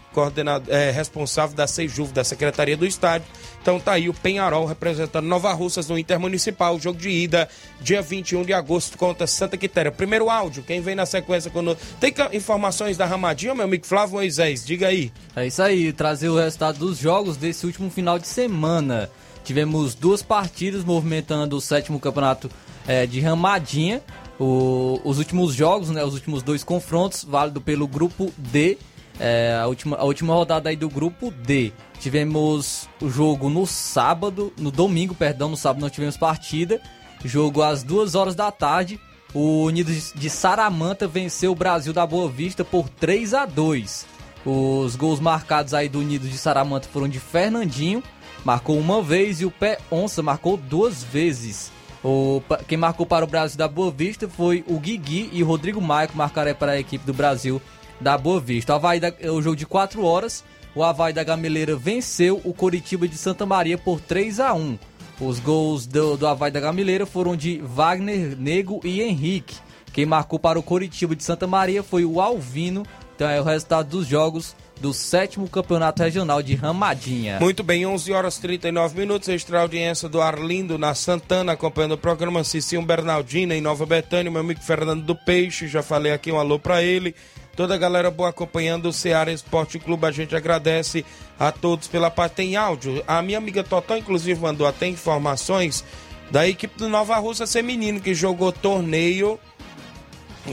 é, responsável da Sejuv, da Secretaria do Estádio. Então tá aí o Penharol representando Nova Russas no Intermunicipal, jogo de ida, dia 21 de agosto contra Santa Quitéria. Primeiro áudio, quem vem na sequência quando Tem informações da Ramadinha, meu amigo Flávio Moisés, diga aí. É isso aí, trazer o resultado dos jogos desse último final de semana. Tivemos duas partidas movimentando o sétimo campeonato é, de Ramadinha. O, os últimos jogos, né, os últimos dois confrontos, válido pelo grupo D. É, a, última, a última rodada aí do grupo D. Tivemos o jogo no sábado, no domingo, perdão, no sábado não tivemos partida. Jogo às duas horas da tarde. O Unido de Saramanta venceu o Brasil da Boa Vista por 3 a 2. Os gols marcados aí do Unido de Saramanta foram de Fernandinho, marcou uma vez, e o Pé Onça marcou duas vezes. O, quem marcou para o Brasil da Boa Vista foi o Guigui e o Rodrigo Maico marcaram para a equipe do Brasil da Boa Vista. O, Havaí da, o jogo de 4 horas, o Havaí da Gameleira venceu o Coritiba de Santa Maria por 3 a 1 Os gols do, do Havaí da Gameleira foram de Wagner, Nego e Henrique. Quem marcou para o Coritiba de Santa Maria foi o Alvino. Então é o resultado dos jogos do sétimo campeonato regional de Ramadinha. Muito bem, 11 horas 39 minutos, extra audiência do Arlindo na Santana, acompanhando o programa Cicinho Bernardina em Nova Betânia, meu amigo Fernando do Peixe, já falei aqui um alô para ele. Toda a galera boa acompanhando o Ceará Esporte Clube, a gente agradece a todos pela parte. Tem áudio, a minha amiga Totó, inclusive, mandou até informações da equipe do Nova Russa Feminino, que jogou torneio,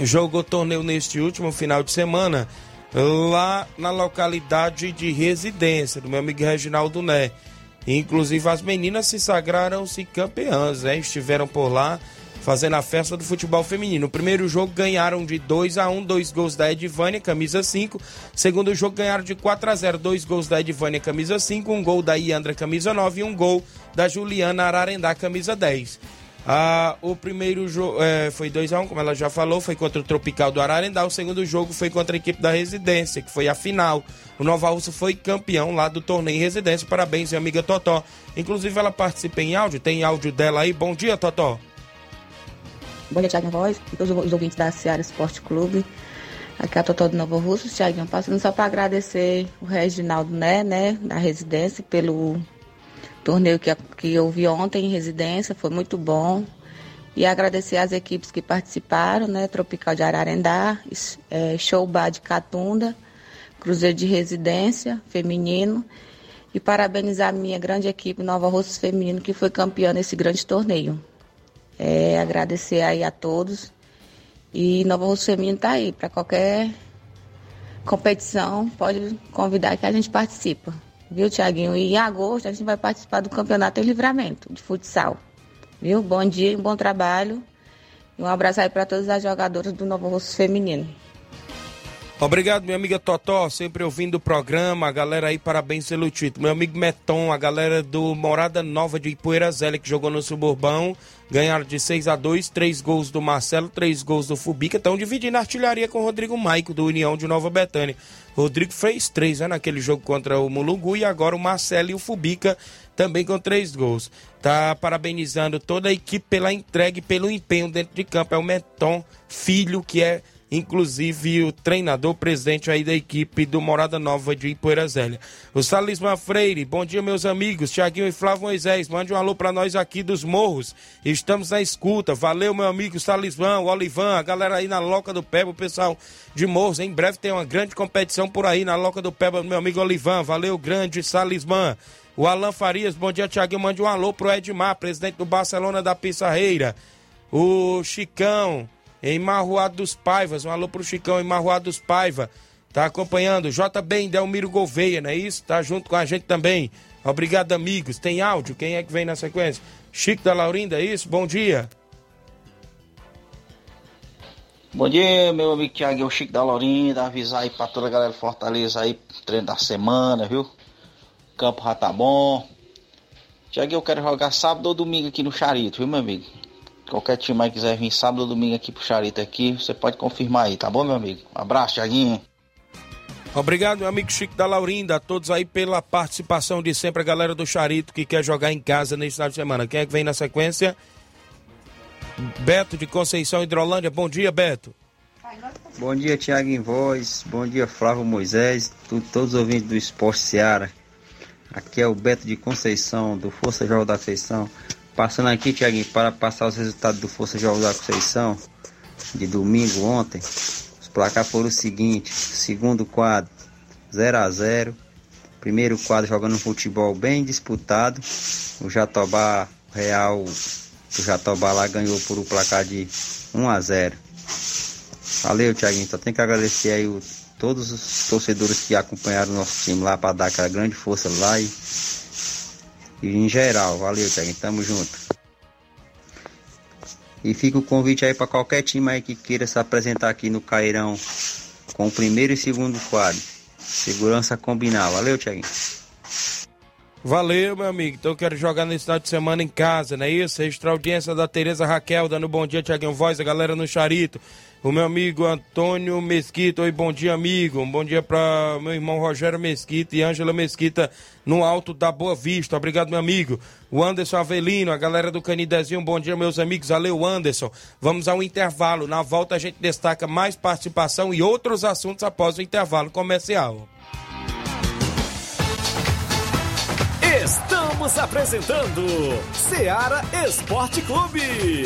jogou torneio neste último final de semana lá na localidade de residência do meu amigo Reginaldo Né. Inclusive as meninas se sagraram-se campeãs, né? Estiveram por lá fazendo a festa do futebol feminino. O primeiro jogo ganharam de 2 a 1 dois gols da Edvânia, camisa 5. Segundo jogo ganharam de 4 a 0 dois gols da Edvânia, camisa 5, um gol da Iandra, camisa 9 e um gol da Juliana Ararendá, camisa 10. Ah, o primeiro jogo é, foi 2x1, um, como ela já falou, foi contra o Tropical do Ararendá. O segundo jogo foi contra a equipe da Residência, que foi a final. O Nova Russa foi campeão lá do torneio Residência. Parabéns, minha amiga Totó. Inclusive, ela participa em áudio, tem áudio dela aí. Bom dia, Totó. Bom dia, Thiago Voz e todos os ouvintes da Seara Esporte Clube. Aqui é a Totó do Nova Russa, Thiago, passando só para agradecer o Reginaldo, né, né, da Residência, pelo torneio que, que vi ontem em residência, foi muito bom. E agradecer às equipes que participaram, né? Tropical de Ararendá, é, Showbar de Catunda, Cruzeiro de Residência Feminino. E parabenizar a minha grande equipe Nova Rossos Feminino, que foi campeã nesse grande torneio. É, agradecer aí a todos. E Nova Rossos Feminino está aí, para qualquer competição, pode convidar que a gente participa. Viu, Tiaguinho? E em agosto a gente vai participar do Campeonato em Livramento de futsal. Viu? Bom dia, bom trabalho. E um abraço aí para todas as jogadoras do Novo Rosso Feminino. Obrigado, minha amiga Totó, sempre ouvindo o programa. A galera aí, parabéns pelo título. Meu amigo Meton, a galera do Morada Nova de Ipueira que jogou no Suburbão, ganharam de 6 a 2 três gols do Marcelo, três gols do Fubica. Estão dividindo a artilharia com o Rodrigo Maico, do União de Nova Betânia. Rodrigo fez três né, naquele jogo contra o Mulungu e agora o Marcelo e o Fubica também com três gols. Tá parabenizando toda a equipe pela entrega e pelo empenho dentro de campo. É o Meton Filho, que é inclusive o treinador presidente aí da equipe do Morada Nova de Ipoeira Zélia. O Salisman Freire, bom dia meus amigos, Tiaguinho e Flávio Moisés, mande um alô para nós aqui dos morros, estamos na escuta, valeu meu amigo Salisman, o Olivan, a galera aí na Loca do Peba, o pessoal de morros, em breve tem uma grande competição por aí na Loca do Peba, meu amigo Olivan, valeu grande Salisman. O Alan Farias, bom dia Tiaguinho, mande um alô pro Edmar, presidente do Barcelona da Pissarreira. O Chicão, em Marruado dos Paivas. Um alô pro Chicão em Marruado dos Paiva. Tá acompanhando. JB Delmiro Gouveia, não é isso? Tá junto com a gente também. Obrigado, amigos. Tem áudio? Quem é que vem na sequência? Chico da Laurinda, é isso? Bom dia. Bom dia, meu amigo Tiago, o Chico da Laurinda, avisar aí pra toda a galera Fortaleza aí, treino da semana, viu? O campo já tá bom. Tiago, eu quero jogar sábado ou domingo aqui no Charito, viu, meu amigo? Qualquer time aí quiser vir sábado ou domingo aqui pro Charito aqui, você pode confirmar aí, tá bom, meu amigo? Um abraço, Thiaguinho. Obrigado, meu amigo Chico da Laurinda, a todos aí pela participação de sempre, a galera do Charito que quer jogar em casa nesse final de semana. Quem é que vem na sequência? Beto de Conceição Hidrolândia. Bom dia, Beto. Bom dia, Tiago em Voz. Bom dia, Flávio Moisés. Tu, todos os ouvintes do Esporte Seara. Aqui é o Beto de Conceição, do Força Jovem da Feição. Passando aqui, Tiaguinho, para passar os resultados do Força Jogos da Conceição de domingo ontem. Os placares foram o seguinte: segundo quadro 0 a 0 Primeiro quadro jogando um futebol bem disputado. O Jatobá Real, o Jatobá lá ganhou por o placar de 1 a 0 Valeu, Tiaguinho. Só tem que agradecer aí o, todos os torcedores que acompanharam o nosso time lá para dar aquela grande força lá e e em geral. Valeu, Tiaguinho. Tamo junto. E fica o convite aí para qualquer time aí que queira se apresentar aqui no Cairão com o primeiro e segundo quadro. Segurança combinar. Valeu, Tiaguinho. Valeu, meu amigo. Então eu quero jogar nesse final de semana em casa, não é isso? Extra audiência da Tereza Raquel, dando bom dia, Tiaguinho Voz, a galera no Charito o meu amigo Antônio Mesquita. Oi, bom dia, amigo. Um bom dia para meu irmão Rogério Mesquita e Ângela Mesquita no Alto da Boa Vista. Obrigado, meu amigo. O Anderson Avelino, a galera do Canidezinho. Bom dia, meus amigos. Valeu, Anderson. Vamos ao intervalo. Na volta a gente destaca mais participação e outros assuntos após o intervalo comercial. Estamos apresentando Seara Esporte Clube.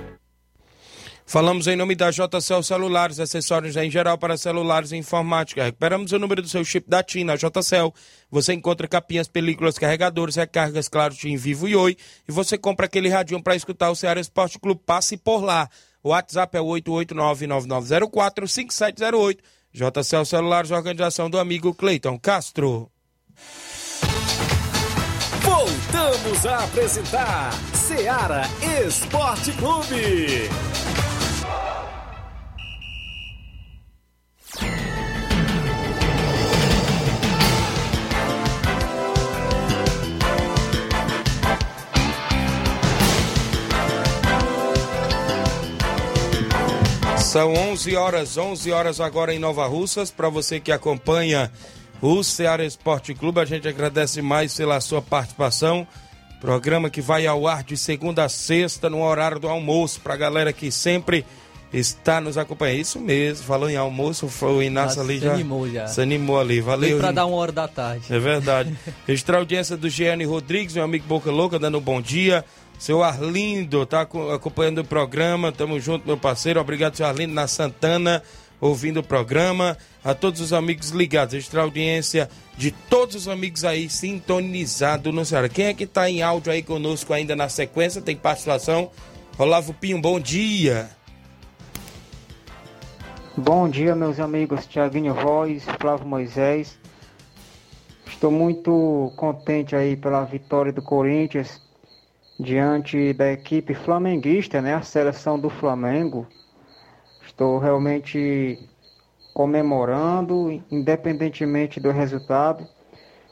Falamos em nome da JCL Celulares, acessórios em geral para celulares e informática. Recuperamos o número do seu chip da TIM na JCL. Você encontra capinhas, películas, carregadores, recargas, claro, TIM Vivo e Oi. E você compra aquele radinho para escutar o Ceará Esporte Clube. Passe por lá. O WhatsApp é 889-9904-5708. JCL Celulares, organização do amigo Cleiton Castro. Voltamos a apresentar Seara Esporte Clube. São 11 horas, 11 horas agora em Nova Russas. Para você que acompanha o Ceará Esporte Clube, a gente agradece mais pela sua participação. Programa que vai ao ar de segunda a sexta no horário do almoço. Para a galera que sempre está nos acompanhando. Isso mesmo, falou em almoço, o Inácio ali se já animou já. se animou ali. Valeu. Inácio. dar uma hora da tarde. É verdade. (laughs) Registrar a audiência do Giane Rodrigues, meu amigo Boca Louca, dando um bom dia. Seu Arlindo tá co- acompanhando o programa. Tamo junto, meu parceiro. Obrigado, seu Arlindo, na Santana, ouvindo o programa. A todos os amigos ligados. Registrar a audiência de todos os amigos aí sintonizados no Ceará. Quem é que tá em áudio aí conosco ainda na sequência? Tem participação? Olavo Pinho, bom dia. Bom dia, meus amigos Tiaguinho Voz, Flávio Moisés. Estou muito contente aí pela vitória do Corinthians diante da equipe flamenguista, né? A seleção do Flamengo. Estou realmente comemorando, independentemente do resultado.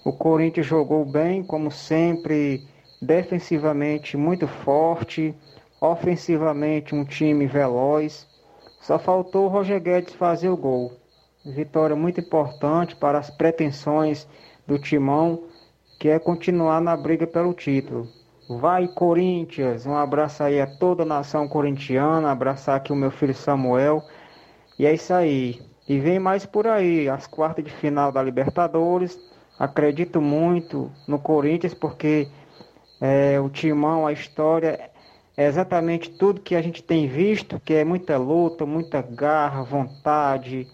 O Corinthians jogou bem, como sempre, defensivamente muito forte, ofensivamente um time veloz. Só faltou o Roger Guedes fazer o gol. Vitória muito importante para as pretensões do Timão, que é continuar na briga pelo título. Vai Corinthians! Um abraço aí a toda a nação corintiana, abraçar aqui o meu filho Samuel. E é isso aí. E vem mais por aí, as quartas de final da Libertadores. Acredito muito no Corinthians, porque é, o Timão, a história é exatamente tudo que a gente tem visto, que é muita luta, muita garra, vontade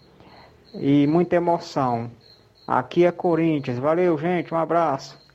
e muita emoção. Aqui é Corinthians. Valeu, gente. Um abraço.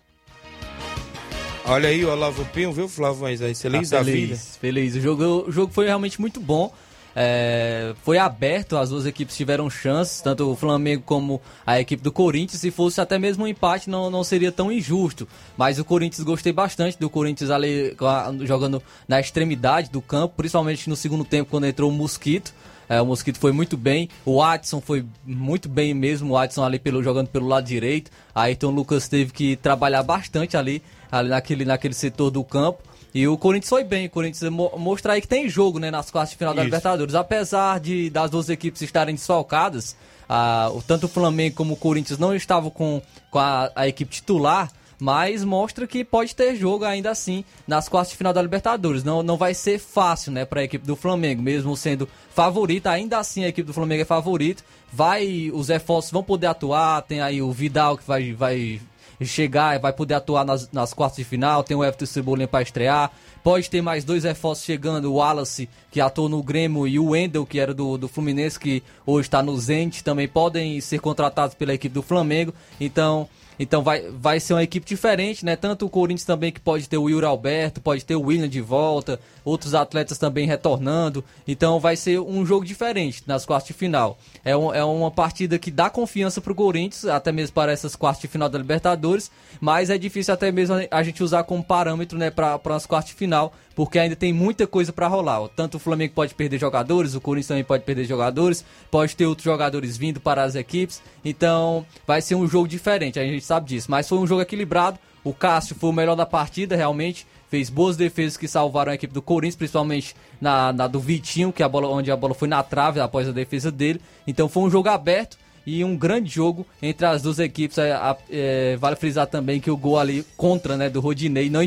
Olha aí o Olavo Pinho, viu, Flávio Moisés? Feliz Tá da vida. feliz. O jogo, o jogo foi realmente muito bom. É, foi aberto, as duas equipes tiveram chances, tanto o Flamengo como a equipe do Corinthians. Se fosse até mesmo um empate, não, não seria tão injusto. Mas o Corinthians gostei bastante do Corinthians ali jogando na extremidade do campo, principalmente no segundo tempo, quando entrou o Mosquito. É, o Mosquito foi muito bem, o Watson foi muito bem mesmo, o Watson ali pelo, jogando pelo lado direito. Aí então o Lucas teve que trabalhar bastante ali, ali naquele, naquele setor do campo. E o Corinthians foi bem, o Corinthians mo- mostra aí que tem jogo né, nas quartas de final da Isso. Libertadores. Apesar de das duas equipes estarem desfalcadas, ah, o- tanto o Flamengo como o Corinthians não estavam com, com a, a equipe titular, mas mostra que pode ter jogo ainda assim nas quartas de final da Libertadores. Não, não vai ser fácil, né, para a equipe do Flamengo, mesmo sendo favorita, ainda assim a equipe do Flamengo é favorita. Vai, os reforços vão poder atuar, tem aí o Vidal que vai, vai chegar, vai poder atuar nas, nas quartas de final, tem o Everton Cebolinha para estrear. Pode ter mais dois reforços chegando, o Wallace, que atuou no Grêmio, e o Wendel, que era do, do Fluminense, que hoje está no Zenit, também podem ser contratados pela equipe do Flamengo. Então, então vai, vai ser uma equipe diferente, né? Tanto o Corinthians também que pode ter o Yuri Alberto, pode ter o William de volta, outros atletas também retornando. Então vai ser um jogo diferente nas quartas de final. É, um- é uma partida que dá confiança pro Corinthians, até mesmo para essas quartas de final da Libertadores, mas é difícil até mesmo a gente usar como parâmetro, né, para as quartas de final, porque ainda tem muita coisa para rolar. ó. Tanto o Flamengo pode perder jogadores, o Corinthians também pode perder jogadores, pode ter outros jogadores vindo para as equipes. Então, vai ser um jogo diferente, a gente sabe disso. Mas foi um jogo equilibrado. O Cássio foi o melhor da partida, realmente. Fez boas defesas que salvaram a equipe do Corinthians, principalmente na, na do Vitinho, que a bola, onde a bola foi na trave após a defesa dele. Então foi um jogo aberto e um grande jogo entre as duas equipes. É, é, vale frisar também que o gol ali contra né, do Rodinei, não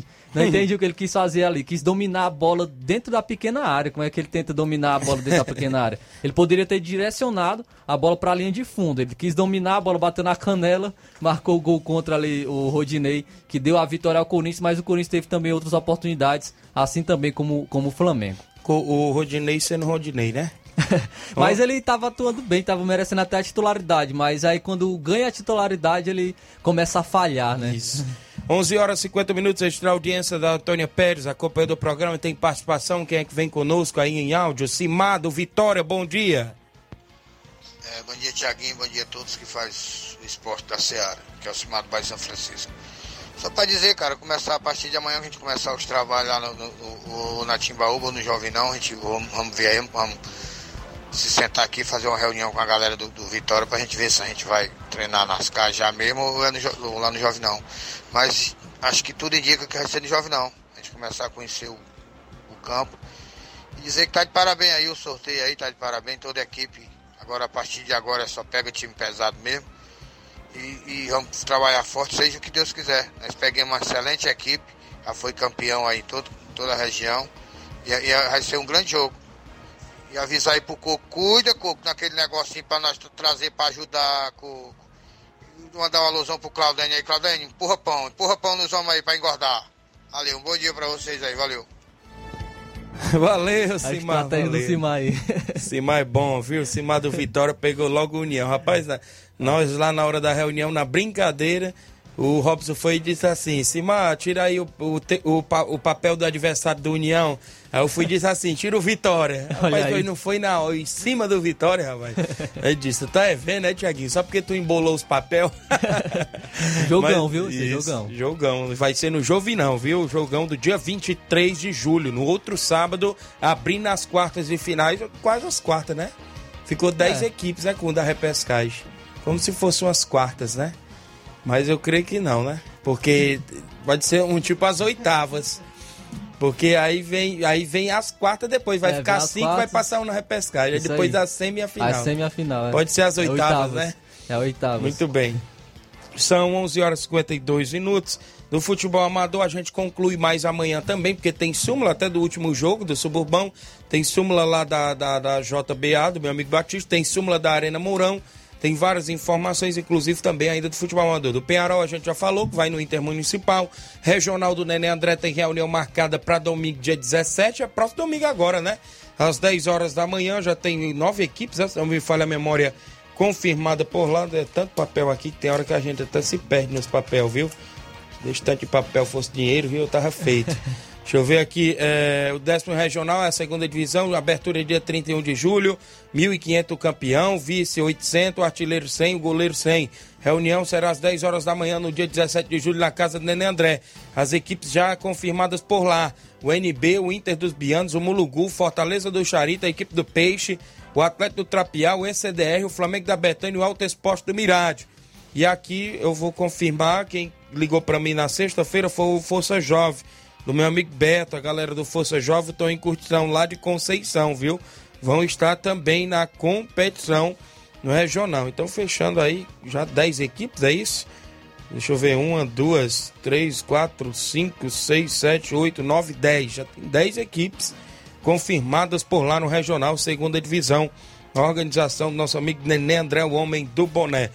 Isso. Não entendi o que ele quis fazer ali. Quis dominar a bola dentro da pequena área. Como é que ele tenta dominar a bola dentro da pequena área? (laughs) Ele poderia ter direcionado a bola para a linha de fundo. Ele quis dominar a bola, bateu na canela, marcou o gol contra ali o Rodinei, que deu a vitória ao Corinthians, mas o Corinthians teve também outras oportunidades, assim também como, como o Flamengo. O Rodinei sendo Rodinei, né? (laughs) Mas ele tava atuando bem, tava merecendo até a titularidade, mas aí quando ganha a titularidade ele começa a falhar, né? Isso. (laughs) 11 horas e 50 minutos, extra audiência da Antônia Pérez, acompanhando o programa, tem participação, quem é que vem conosco aí em áudio? Simado, Vitória, bom dia. É, bom dia, Tiaguinho. Bom dia a todos que faz o esporte da Seara, que é o Cimado Bairro São Francisco. Só para dizer, cara, começar a partir de amanhã a gente começar os trabalhos lá no, no, no, na Timbaúba, no Jovinão, a gente vamos, vamos ver aí, vamos se sentar aqui, fazer uma reunião com a galera do, do Vitória pra gente ver se a gente vai treinar nas casas já mesmo ou, é no, lá no Jovinão. Mas acho que tudo indica que vai ser no Jovinão. A gente começar a conhecer o, o campo E dizer que tá de parabéns aí o sorteio aí, tá de parabéns toda a equipe. Agora a partir de agora só pega time pesado mesmo. E, e vamos trabalhar forte, seja o que Deus quiser. Nós pegamos uma excelente equipe, já foi campeão aí em todo, toda a região. E, e vai ser um grande jogo. E avisar aí pro Coco, cuida, Coco, naquele negocinho pra nós trazer pra ajudar, Coco. Mandar uma alusão pro Claudênio aí, Claudênio, empurra pão, empurra pão nos homens aí pra engordar. Valeu, um bom dia pra vocês aí, valeu. (laughs) Valeu, A Simar. estratégia do valeu. Simar aí. (laughs) Simar é bom, viu? Simar do Vitória pegou logo união. Rapaz, nós lá na hora da reunião, na brincadeira, o Robson foi e disse assim: Simar, tira aí o, o, o, o papel do adversário do União. Aí eu fui e disse assim: tira o Vitória. (laughs) Rapaz, foi, não foi na, em cima do Vitória, rapaz. Ele disse: tá é vendo, né, Tiaguinho? Só porque tu embolou os papel. (laughs) Jogão, Mas- viu? Isso, jogão. Jogão. Vai ser no Jovinão, viu? Jogão do dia 23 de julho. No outro sábado, abrindo as quartas de finais. Quase as quartas, né? Ficou 10 É. equipes, né? Com o da repescagem. Como se fossem umas quartas, né? Mas eu creio que não, né? Porque pode ser um tipo as oitavas. Porque aí vem, aí vem as quartas depois. Vai É, ficar cinco, vai quartas. passar um na repescagem. Aí depois aí. a semi e a final. A semi e a final, é. Pode ser as É oitavas, né? É oitavas. Muito bem. São 11 horas e 52 minutos. No futebol amador a gente conclui mais amanhã também, porque tem súmula até do último jogo do Suburbão, tem súmula lá da, da, da JBA, do meu amigo Batista, tem súmula da Arena Mourão, tem várias informações, inclusive também ainda do futebol amador. Do Penharol a gente já falou, que vai no Intermunicipal. Regional do Nenê André tem reunião marcada para domingo, dia 17, é próximo domingo agora, né? Às 10 horas da manhã já tem nove equipes, né? se não me falha a memória, confirmada por lá. É tanto papel aqui que tem hora que a gente até se perde nos papel, viu? Deixa tanto de papel fosse dinheiro, viu? Eu tava feito. (laughs) Deixa eu ver aqui, é, o décimo regional é a segunda divisão, abertura dia 31 de julho, 1.500 o campeão, vice 800, artilheiro 100, o goleiro 100. Reunião será às 10 horas da manhã no dia 17 de julho na casa do Nenê André. As equipes já confirmadas por lá, o NB, o Inter dos Bianos, o Mulugu, Fortaleza do Charita, a equipe do Peixe, o Atlético do Trapial, o ECDR, o Flamengo da Betânia e o Alto Esporte do Mirádio. E aqui eu vou confirmar, quem ligou para mim na sexta-feira foi o Força Jovem, do meu amigo Beto, a galera do Força Jovem estão em curtição lá de Conceição, viu? Vão estar também na competição no regional. Então fechando aí já 10 equipes, é isso? Deixa eu ver, uma, duas, três, quatro, cinco, seis, sete, oito, nove, dez. Já tem 10 equipes confirmadas por lá no regional, segunda divisão. A organização do nosso amigo Nenê André, o homem do boné.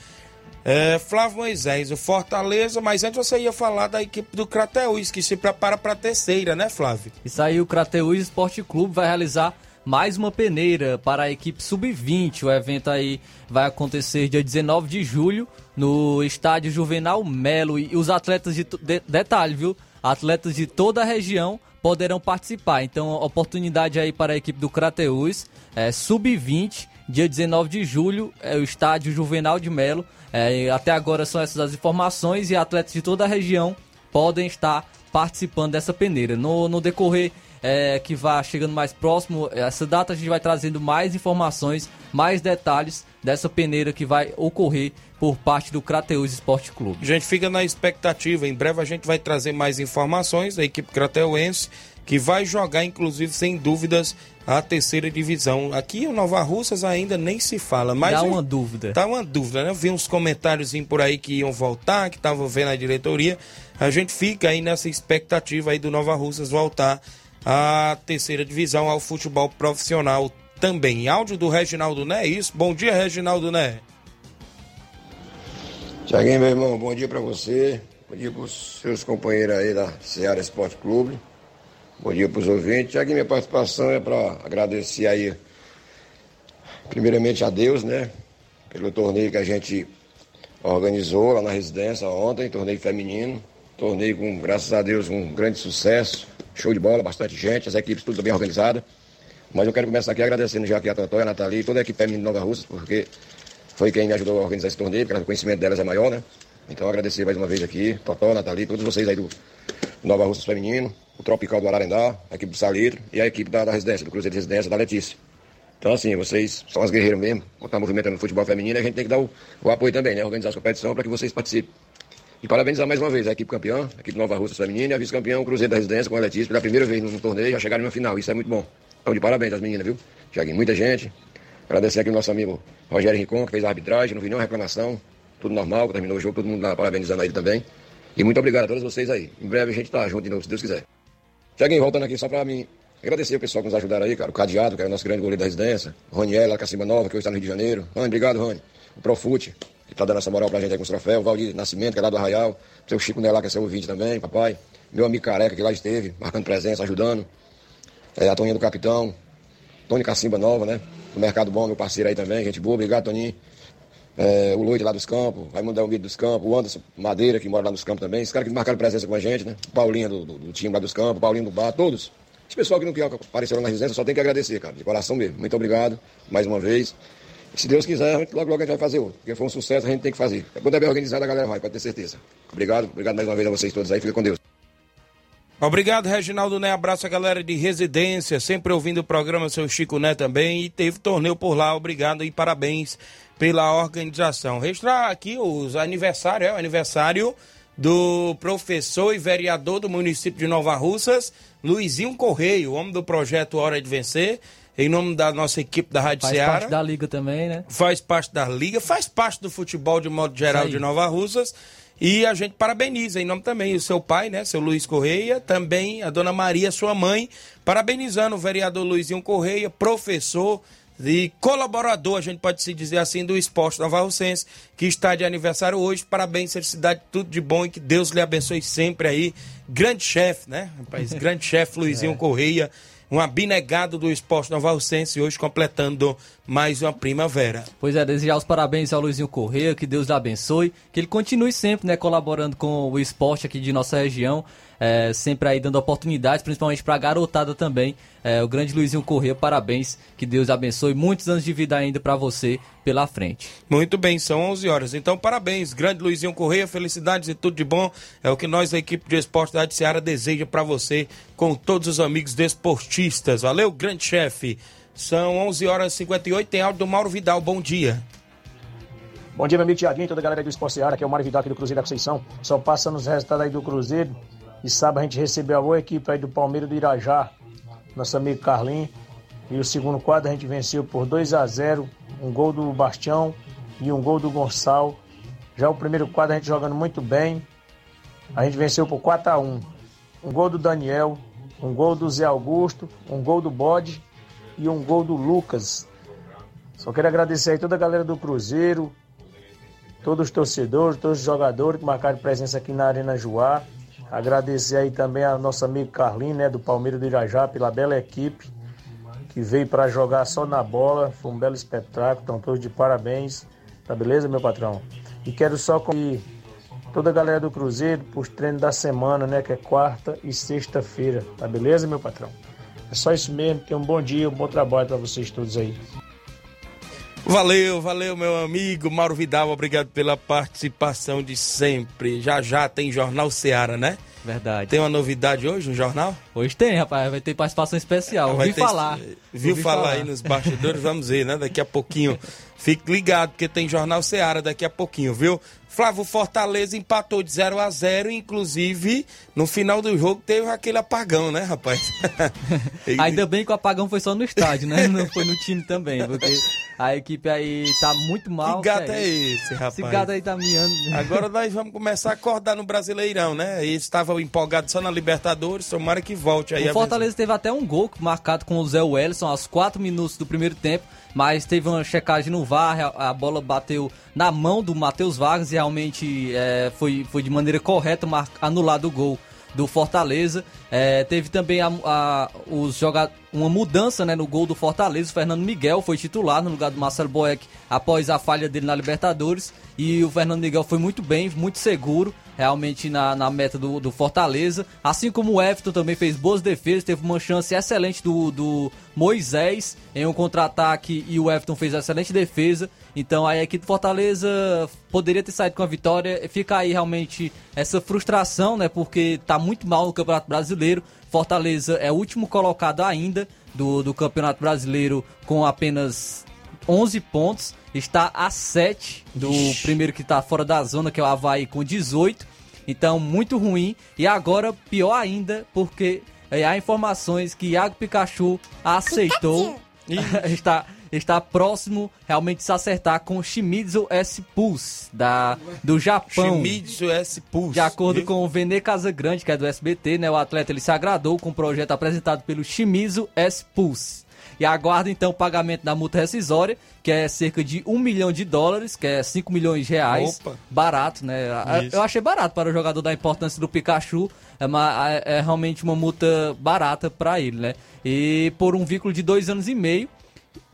É, Flávio Moisés, o Fortaleza, mas antes você ia falar da equipe do Crateus, que se prepara para a terceira, né, Flávio? Isso aí, o Crateus Esporte Clube vai realizar mais uma peneira para a equipe sub-20. O evento aí vai acontecer dia 19 de julho no estádio Juvenal Melo. E os atletas de, de detalhe, viu? Atletas de toda a região poderão participar. Então, oportunidade aí para a equipe do Crateus, é, sub-20, dia 19 de julho, é o estádio Juvenal de Melo. É, até agora são essas as informações e atletas de toda a região podem estar participando dessa peneira. No, no decorrer é, que vai chegando mais próximo, essa data a gente vai trazendo mais informações, mais detalhes dessa peneira que vai ocorrer por parte do Crateus Esporte Clube. A gente fica na expectativa. Em breve a gente vai trazer mais informações da equipe crateuense, que vai jogar, inclusive, sem dúvidas, a terceira divisão. Aqui em Nova Russas ainda nem se fala. Mas Dá eu- uma dúvida. Tá uma dúvida, né? Eu vi uns comentários por aí que iam voltar, que estavam vendo a diretoria. A gente fica aí nessa expectativa aí do Nova Russas voltar à terceira divisão, ao futebol profissional também. Áudio do Reginaldo Né, é isso? Bom dia, Reginaldo Né. Tiaguinho, meu irmão, bom dia pra você. Bom dia pros seus companheiros aí da Seara Esporte Clube. Bom dia pros ouvintes. Tiaguinho, minha participação é pra agradecer aí, primeiramente a Deus, né? Pelo torneio que a gente organizou lá na residência ontem, torneio feminino. Torneio com, graças a Deus, um grande sucesso. Show de bola, bastante gente, as equipes tudo bem organizadas. Mas eu quero começar aqui agradecendo já aqui a Totó, a Nathalie e toda a equipe feminina de Nova Russa, porque foi quem me ajudou a organizar esse torneio, porque o conhecimento delas é maior, né? Então agradecer mais uma vez aqui, Totó, Nathalie, todos vocês aí do Nova Russas Feminino, o Tropical do Ararendá, a equipe do Salitro e a equipe da, da residência, do Cruzeiro de Residência, da Letícia. Então assim, vocês são as guerreiras mesmo, estar movimentando o futebol feminino a gente tem que dar o, o apoio também, né? Organizar as competições para que vocês participem. E parabenizar mais uma vez a equipe campeã, a equipe Nova Russas Feminina e a vice-campeã, o Cruzeiro da Residência com a Letícia, pela primeira vez no, torneio, já chegaram na final, isso é muito bom. Então, de parabéns às meninas, viu? Tiaguinho, muita gente. Agradecer aqui o nosso amigo Rogério Rincon, que fez a arbitragem, não vi nenhuma reclamação. Tudo normal, terminou o jogo, todo mundo lá parabenizando ele também. E muito obrigado a todos vocês aí. Em breve a gente tá junto de novo, se Deus quiser. Tiaguinho, voltando aqui só pra mim agradecer o pessoal que nos ajudaram aí, cara. O Cadeado, que é o nosso grande goleiro da residência. Roniel, lá Cacimba Nova, que hoje está no Rio de Janeiro. Rony, obrigado, Rony. O Profute, que tá dando essa moral pra gente aí com os troféus. O Valdir Nascimento, que é lá do Arraial. O seu Chico Nelá, que é seu ouvinte também, papai. Meu amigo Careca, que lá esteve, marcando presença, ajudando. É, a Toninha do Capitão. Tony Cacimba Nova, né? Do Mercado Bom, meu parceiro aí também, gente boa. Obrigado, Toninho. É, o Luiz lá dos Campos, Raimundo Delmiro dos Campos, o Anderson Madeira, que mora lá nos Campos também. Esses caras que marcaram presença com a gente, né? O Paulinho do, do, do time lá dos Campos, o Paulinho do Bar, todos. Esse pessoal que não quer aparecer lá na residência, só tem que agradecer, cara, de coração mesmo. Muito obrigado, mais uma vez. Se Deus quiser, logo, logo a gente vai fazer outro. Porque foi um sucesso, a gente tem que fazer. Quando é bem organizado, a galera vai, pode ter certeza. Obrigado, obrigado mais uma vez a vocês todos aí. Fica com Deus. Obrigado, Reginaldo Né. Abraço a galera de residência, sempre ouvindo o programa, seu Chico Né também. E teve torneio por lá, obrigado e parabéns pela organização. Registrar aqui os aniversários, é o aniversário do professor e vereador do município de Nova Russas, Luizinho Correia, o homem do projeto Hora de Vencer, em nome da nossa equipe da Rádio Faz Ceará. parte da liga também, né? Faz parte da liga, faz parte do futebol de modo geral de Nova Russas. E a gente parabeniza em nome também o seu pai, né, seu Luiz Correia, também a dona Maria, sua mãe, parabenizando o vereador Luizinho Correia, professor e colaborador, a gente pode se dizer assim, do esporte Nova Russense, que está de aniversário hoje. Parabéns, felicidade, tudo de bom e que Deus lhe abençoe sempre aí. Grande chefe, né, rapaz? (laughs) Grande chefe Luizinho Correia, um abnegado do esporte Nova Russense, hoje completando mais uma primavera. Pois é, desejar os parabéns ao Luizinho Correia, que Deus abençoe, que ele continue sempre, né, colaborando com o esporte aqui de nossa região, é, sempre aí dando oportunidades, principalmente pra garotada também. É, o grande Luizinho Correia, parabéns, que Deus abençoe, muitos anos de vida ainda pra você pela frente. Muito bem, são 11 horas. Então, parabéns, grande Luizinho Correia, felicidades e tudo de bom. É o que nós, da equipe de esporte da Ceará, deseja para você, com todos os amigos desportistas. Valeu, grande chefe. São 11 horas e 58, tem áudio do Mauro Vidal, bom dia. Bom dia, meu amigo Tiaguinho, toda a galera do Esporte Seara, que é o Mário Vidal aqui do Cruzeiro da Conceição. Só passando os resultados aí do Cruzeiro. E sábado a gente recebeu a boa equipe aí do Palmeiras do Irajá, nosso amigo Carlinhos. E o segundo quadro a gente venceu por 2 a 0 um gol do Bastião e um gol do Gonçalo. Já o primeiro quadro a gente jogando muito bem. A gente venceu por 4 a 1 Um gol do Daniel, um gol do Zé Augusto, um gol do Bode e um gol do Lucas. Só quero agradecer aí toda a galera do Cruzeiro, todos os torcedores, todos os jogadores que marcaram presença aqui na Arena Joá. Agradecer aí também ao nosso amigo Carlinhos, né, do Palmeiras do Irajá, pela bela equipe que veio para jogar só na bola. Foi um belo espetáculo, estão todos de parabéns. Tá beleza, meu patrão? E quero só convidar toda a galera do Cruzeiro para os treinos da semana, né, que é quarta e sexta-feira. Tá beleza, meu patrão? É só isso mesmo. Tenham um bom dia, um bom trabalho para vocês todos aí. Valeu, valeu, meu amigo Mauro Vidal, obrigado pela participação de sempre. Já já tem Jornal Seara, né? Verdade. Tem uma novidade hoje no jornal? Hoje tem, rapaz, vai ter participação especial. Vai Ouvi ter- falar. Viu Ouvi falar, aí nos bastidores? Vamos ver, né? Daqui a pouquinho. Fique ligado, porque tem Jornal Seara daqui a pouquinho, viu? Flávio Fortaleza empatou de 0 a 0 inclusive no final do jogo teve aquele apagão, né, rapaz? (laughs) Ainda bem que o apagão foi só no estádio, né? Não foi no time também, porque a equipe aí tá muito mal. Que gato sério. é esse, rapaz? Esse gato aí tá miando. Agora (laughs) nós vamos começar a acordar no Brasileirão, né? Eles estavam empolgados só na Libertadores, tomara que volte aí. O Fortaleza teve até um gol marcado com o Zé Wellison aos 4 minutos do primeiro tempo, mas teve uma checagem no VAR, a, bola bateu na mão do Matheus Vargas e realmente é, foi, foi de maneira correta anulado o gol do Fortaleza. É, teve também a, a- os uma mudança né, no gol do Fortaleza. O Fernando Miguel foi titular no lugar do Marcelo Boeck após a falha dele na Libertadores. E o Fernando Miguel foi muito bem, muito seguro, realmente na, na meta do, do Fortaleza. Assim como o Everton também fez boas defesas, teve uma chance excelente do, do Moisés em um contra-ataque e o Everton fez excelente defesa. Então a equipe do Fortaleza poderia ter saído com a vitória. Fica aí realmente essa frustração, né? Porque tá muito mal no Campeonato Brasileiro. Fortaleza é o último colocado ainda do, do Campeonato Brasileiro com apenas 11 pontos. Está a 7 do primeiro que está fora da zona, que é o Havaí, com 18. Então, muito ruim. E agora, pior ainda, porque E há informações que Iago Pikachu aceitou. (laughs) está, está próximo realmente de se acertar com Shimizu S Pulse da, do Japão. Shimizu S Pulse. De acordo com o Vene Casagrande, que é do SBT, né, o atleta ele se agradou com o projeto apresentado pelo Shimizu S Pulse. E aguarda então o pagamento da multa rescisória, que é cerca de 1 milhão de dólares, que é 5 milhões de reais. Opa. Barato, né? Isso. Eu achei barato para o jogador da importância do Pikachu. É, uma- é- é realmente uma multa barata para ele, né? E por um vínculo de dois anos e meio.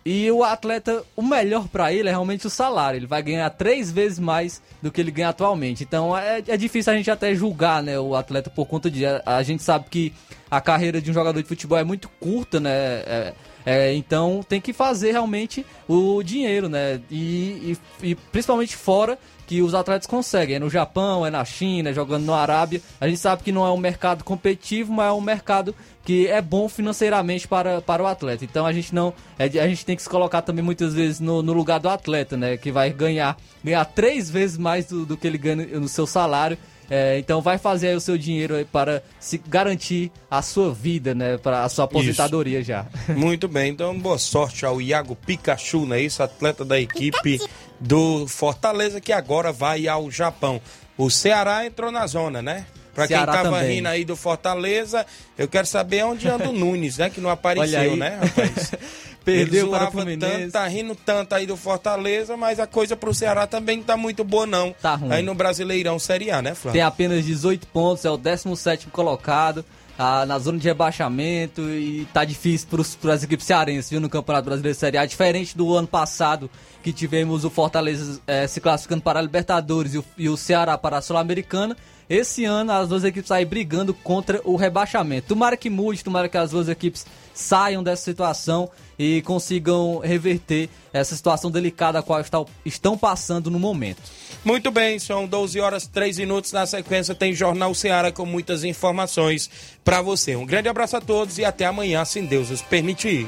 E o atleta, o melhor pra ele é realmente o salário. Ele vai ganhar três vezes mais do que ele ganha atualmente. Então é, é difícil a gente até julgar né, o atleta por conta disso. A, a gente sabe que a carreira de um jogador de futebol é muito curta, né? É- é, então tem que fazer realmente o dinheiro, né? E, e- e principalmente fora que os atletas conseguem. É no Japão, é na China, é jogando no Arábia. A gente sabe que não é um mercado competitivo, mas é um mercado que é bom financeiramente para, para o atleta. Então a gente não. é, a gente tem que se colocar também muitas vezes no, no lugar do atleta, né? Que vai ganhar, ganhar três vezes mais do, do que ele ganha no seu salário. É, então vai fazer aí o seu dinheiro aí para se garantir a sua vida, né? Para a sua aposentadoria já. (laughs) Muito bem, então boa sorte ao Iago Pikachu, né? Isso, atleta da equipe do Fortaleza que agora vai ao Japão. O Ceará entrou na zona, né? Pra quem Ceará tava também. rindo aí do Fortaleza, eu quero saber onde anda o Nunes, né? Que não apareceu, né, rapaz? (laughs) Perdeu para o Fluminense. tanto, tá rindo tanto aí do Fortaleza, mas a coisa pro Ceará também não tá muito boa, não. Tá ruim. Aí no Brasileirão Série A, né, Flávio? Tem apenas 18 pontos, é o 17 colocado. ah, na zona de rebaixamento e tá difícil para as equipes cearenses, viu, no Campeonato Brasileiro Série A. Diferente do ano passado, que tivemos o Fortaleza eh, se classificando para a Libertadores e o, e o Ceará para a Sul-Americana. Esse ano as duas equipes aí brigando contra o rebaixamento. Tomara que mude, tomara que as duas equipes saiam dessa situação e consigam reverter essa situação delicada a qual está- estão passando no momento. Muito bem, são 12 horas 3 minutos. Na sequência tem Jornal Ceará com muitas informações para você. Um grande abraço a todos e até amanhã, se Deus nos permitir.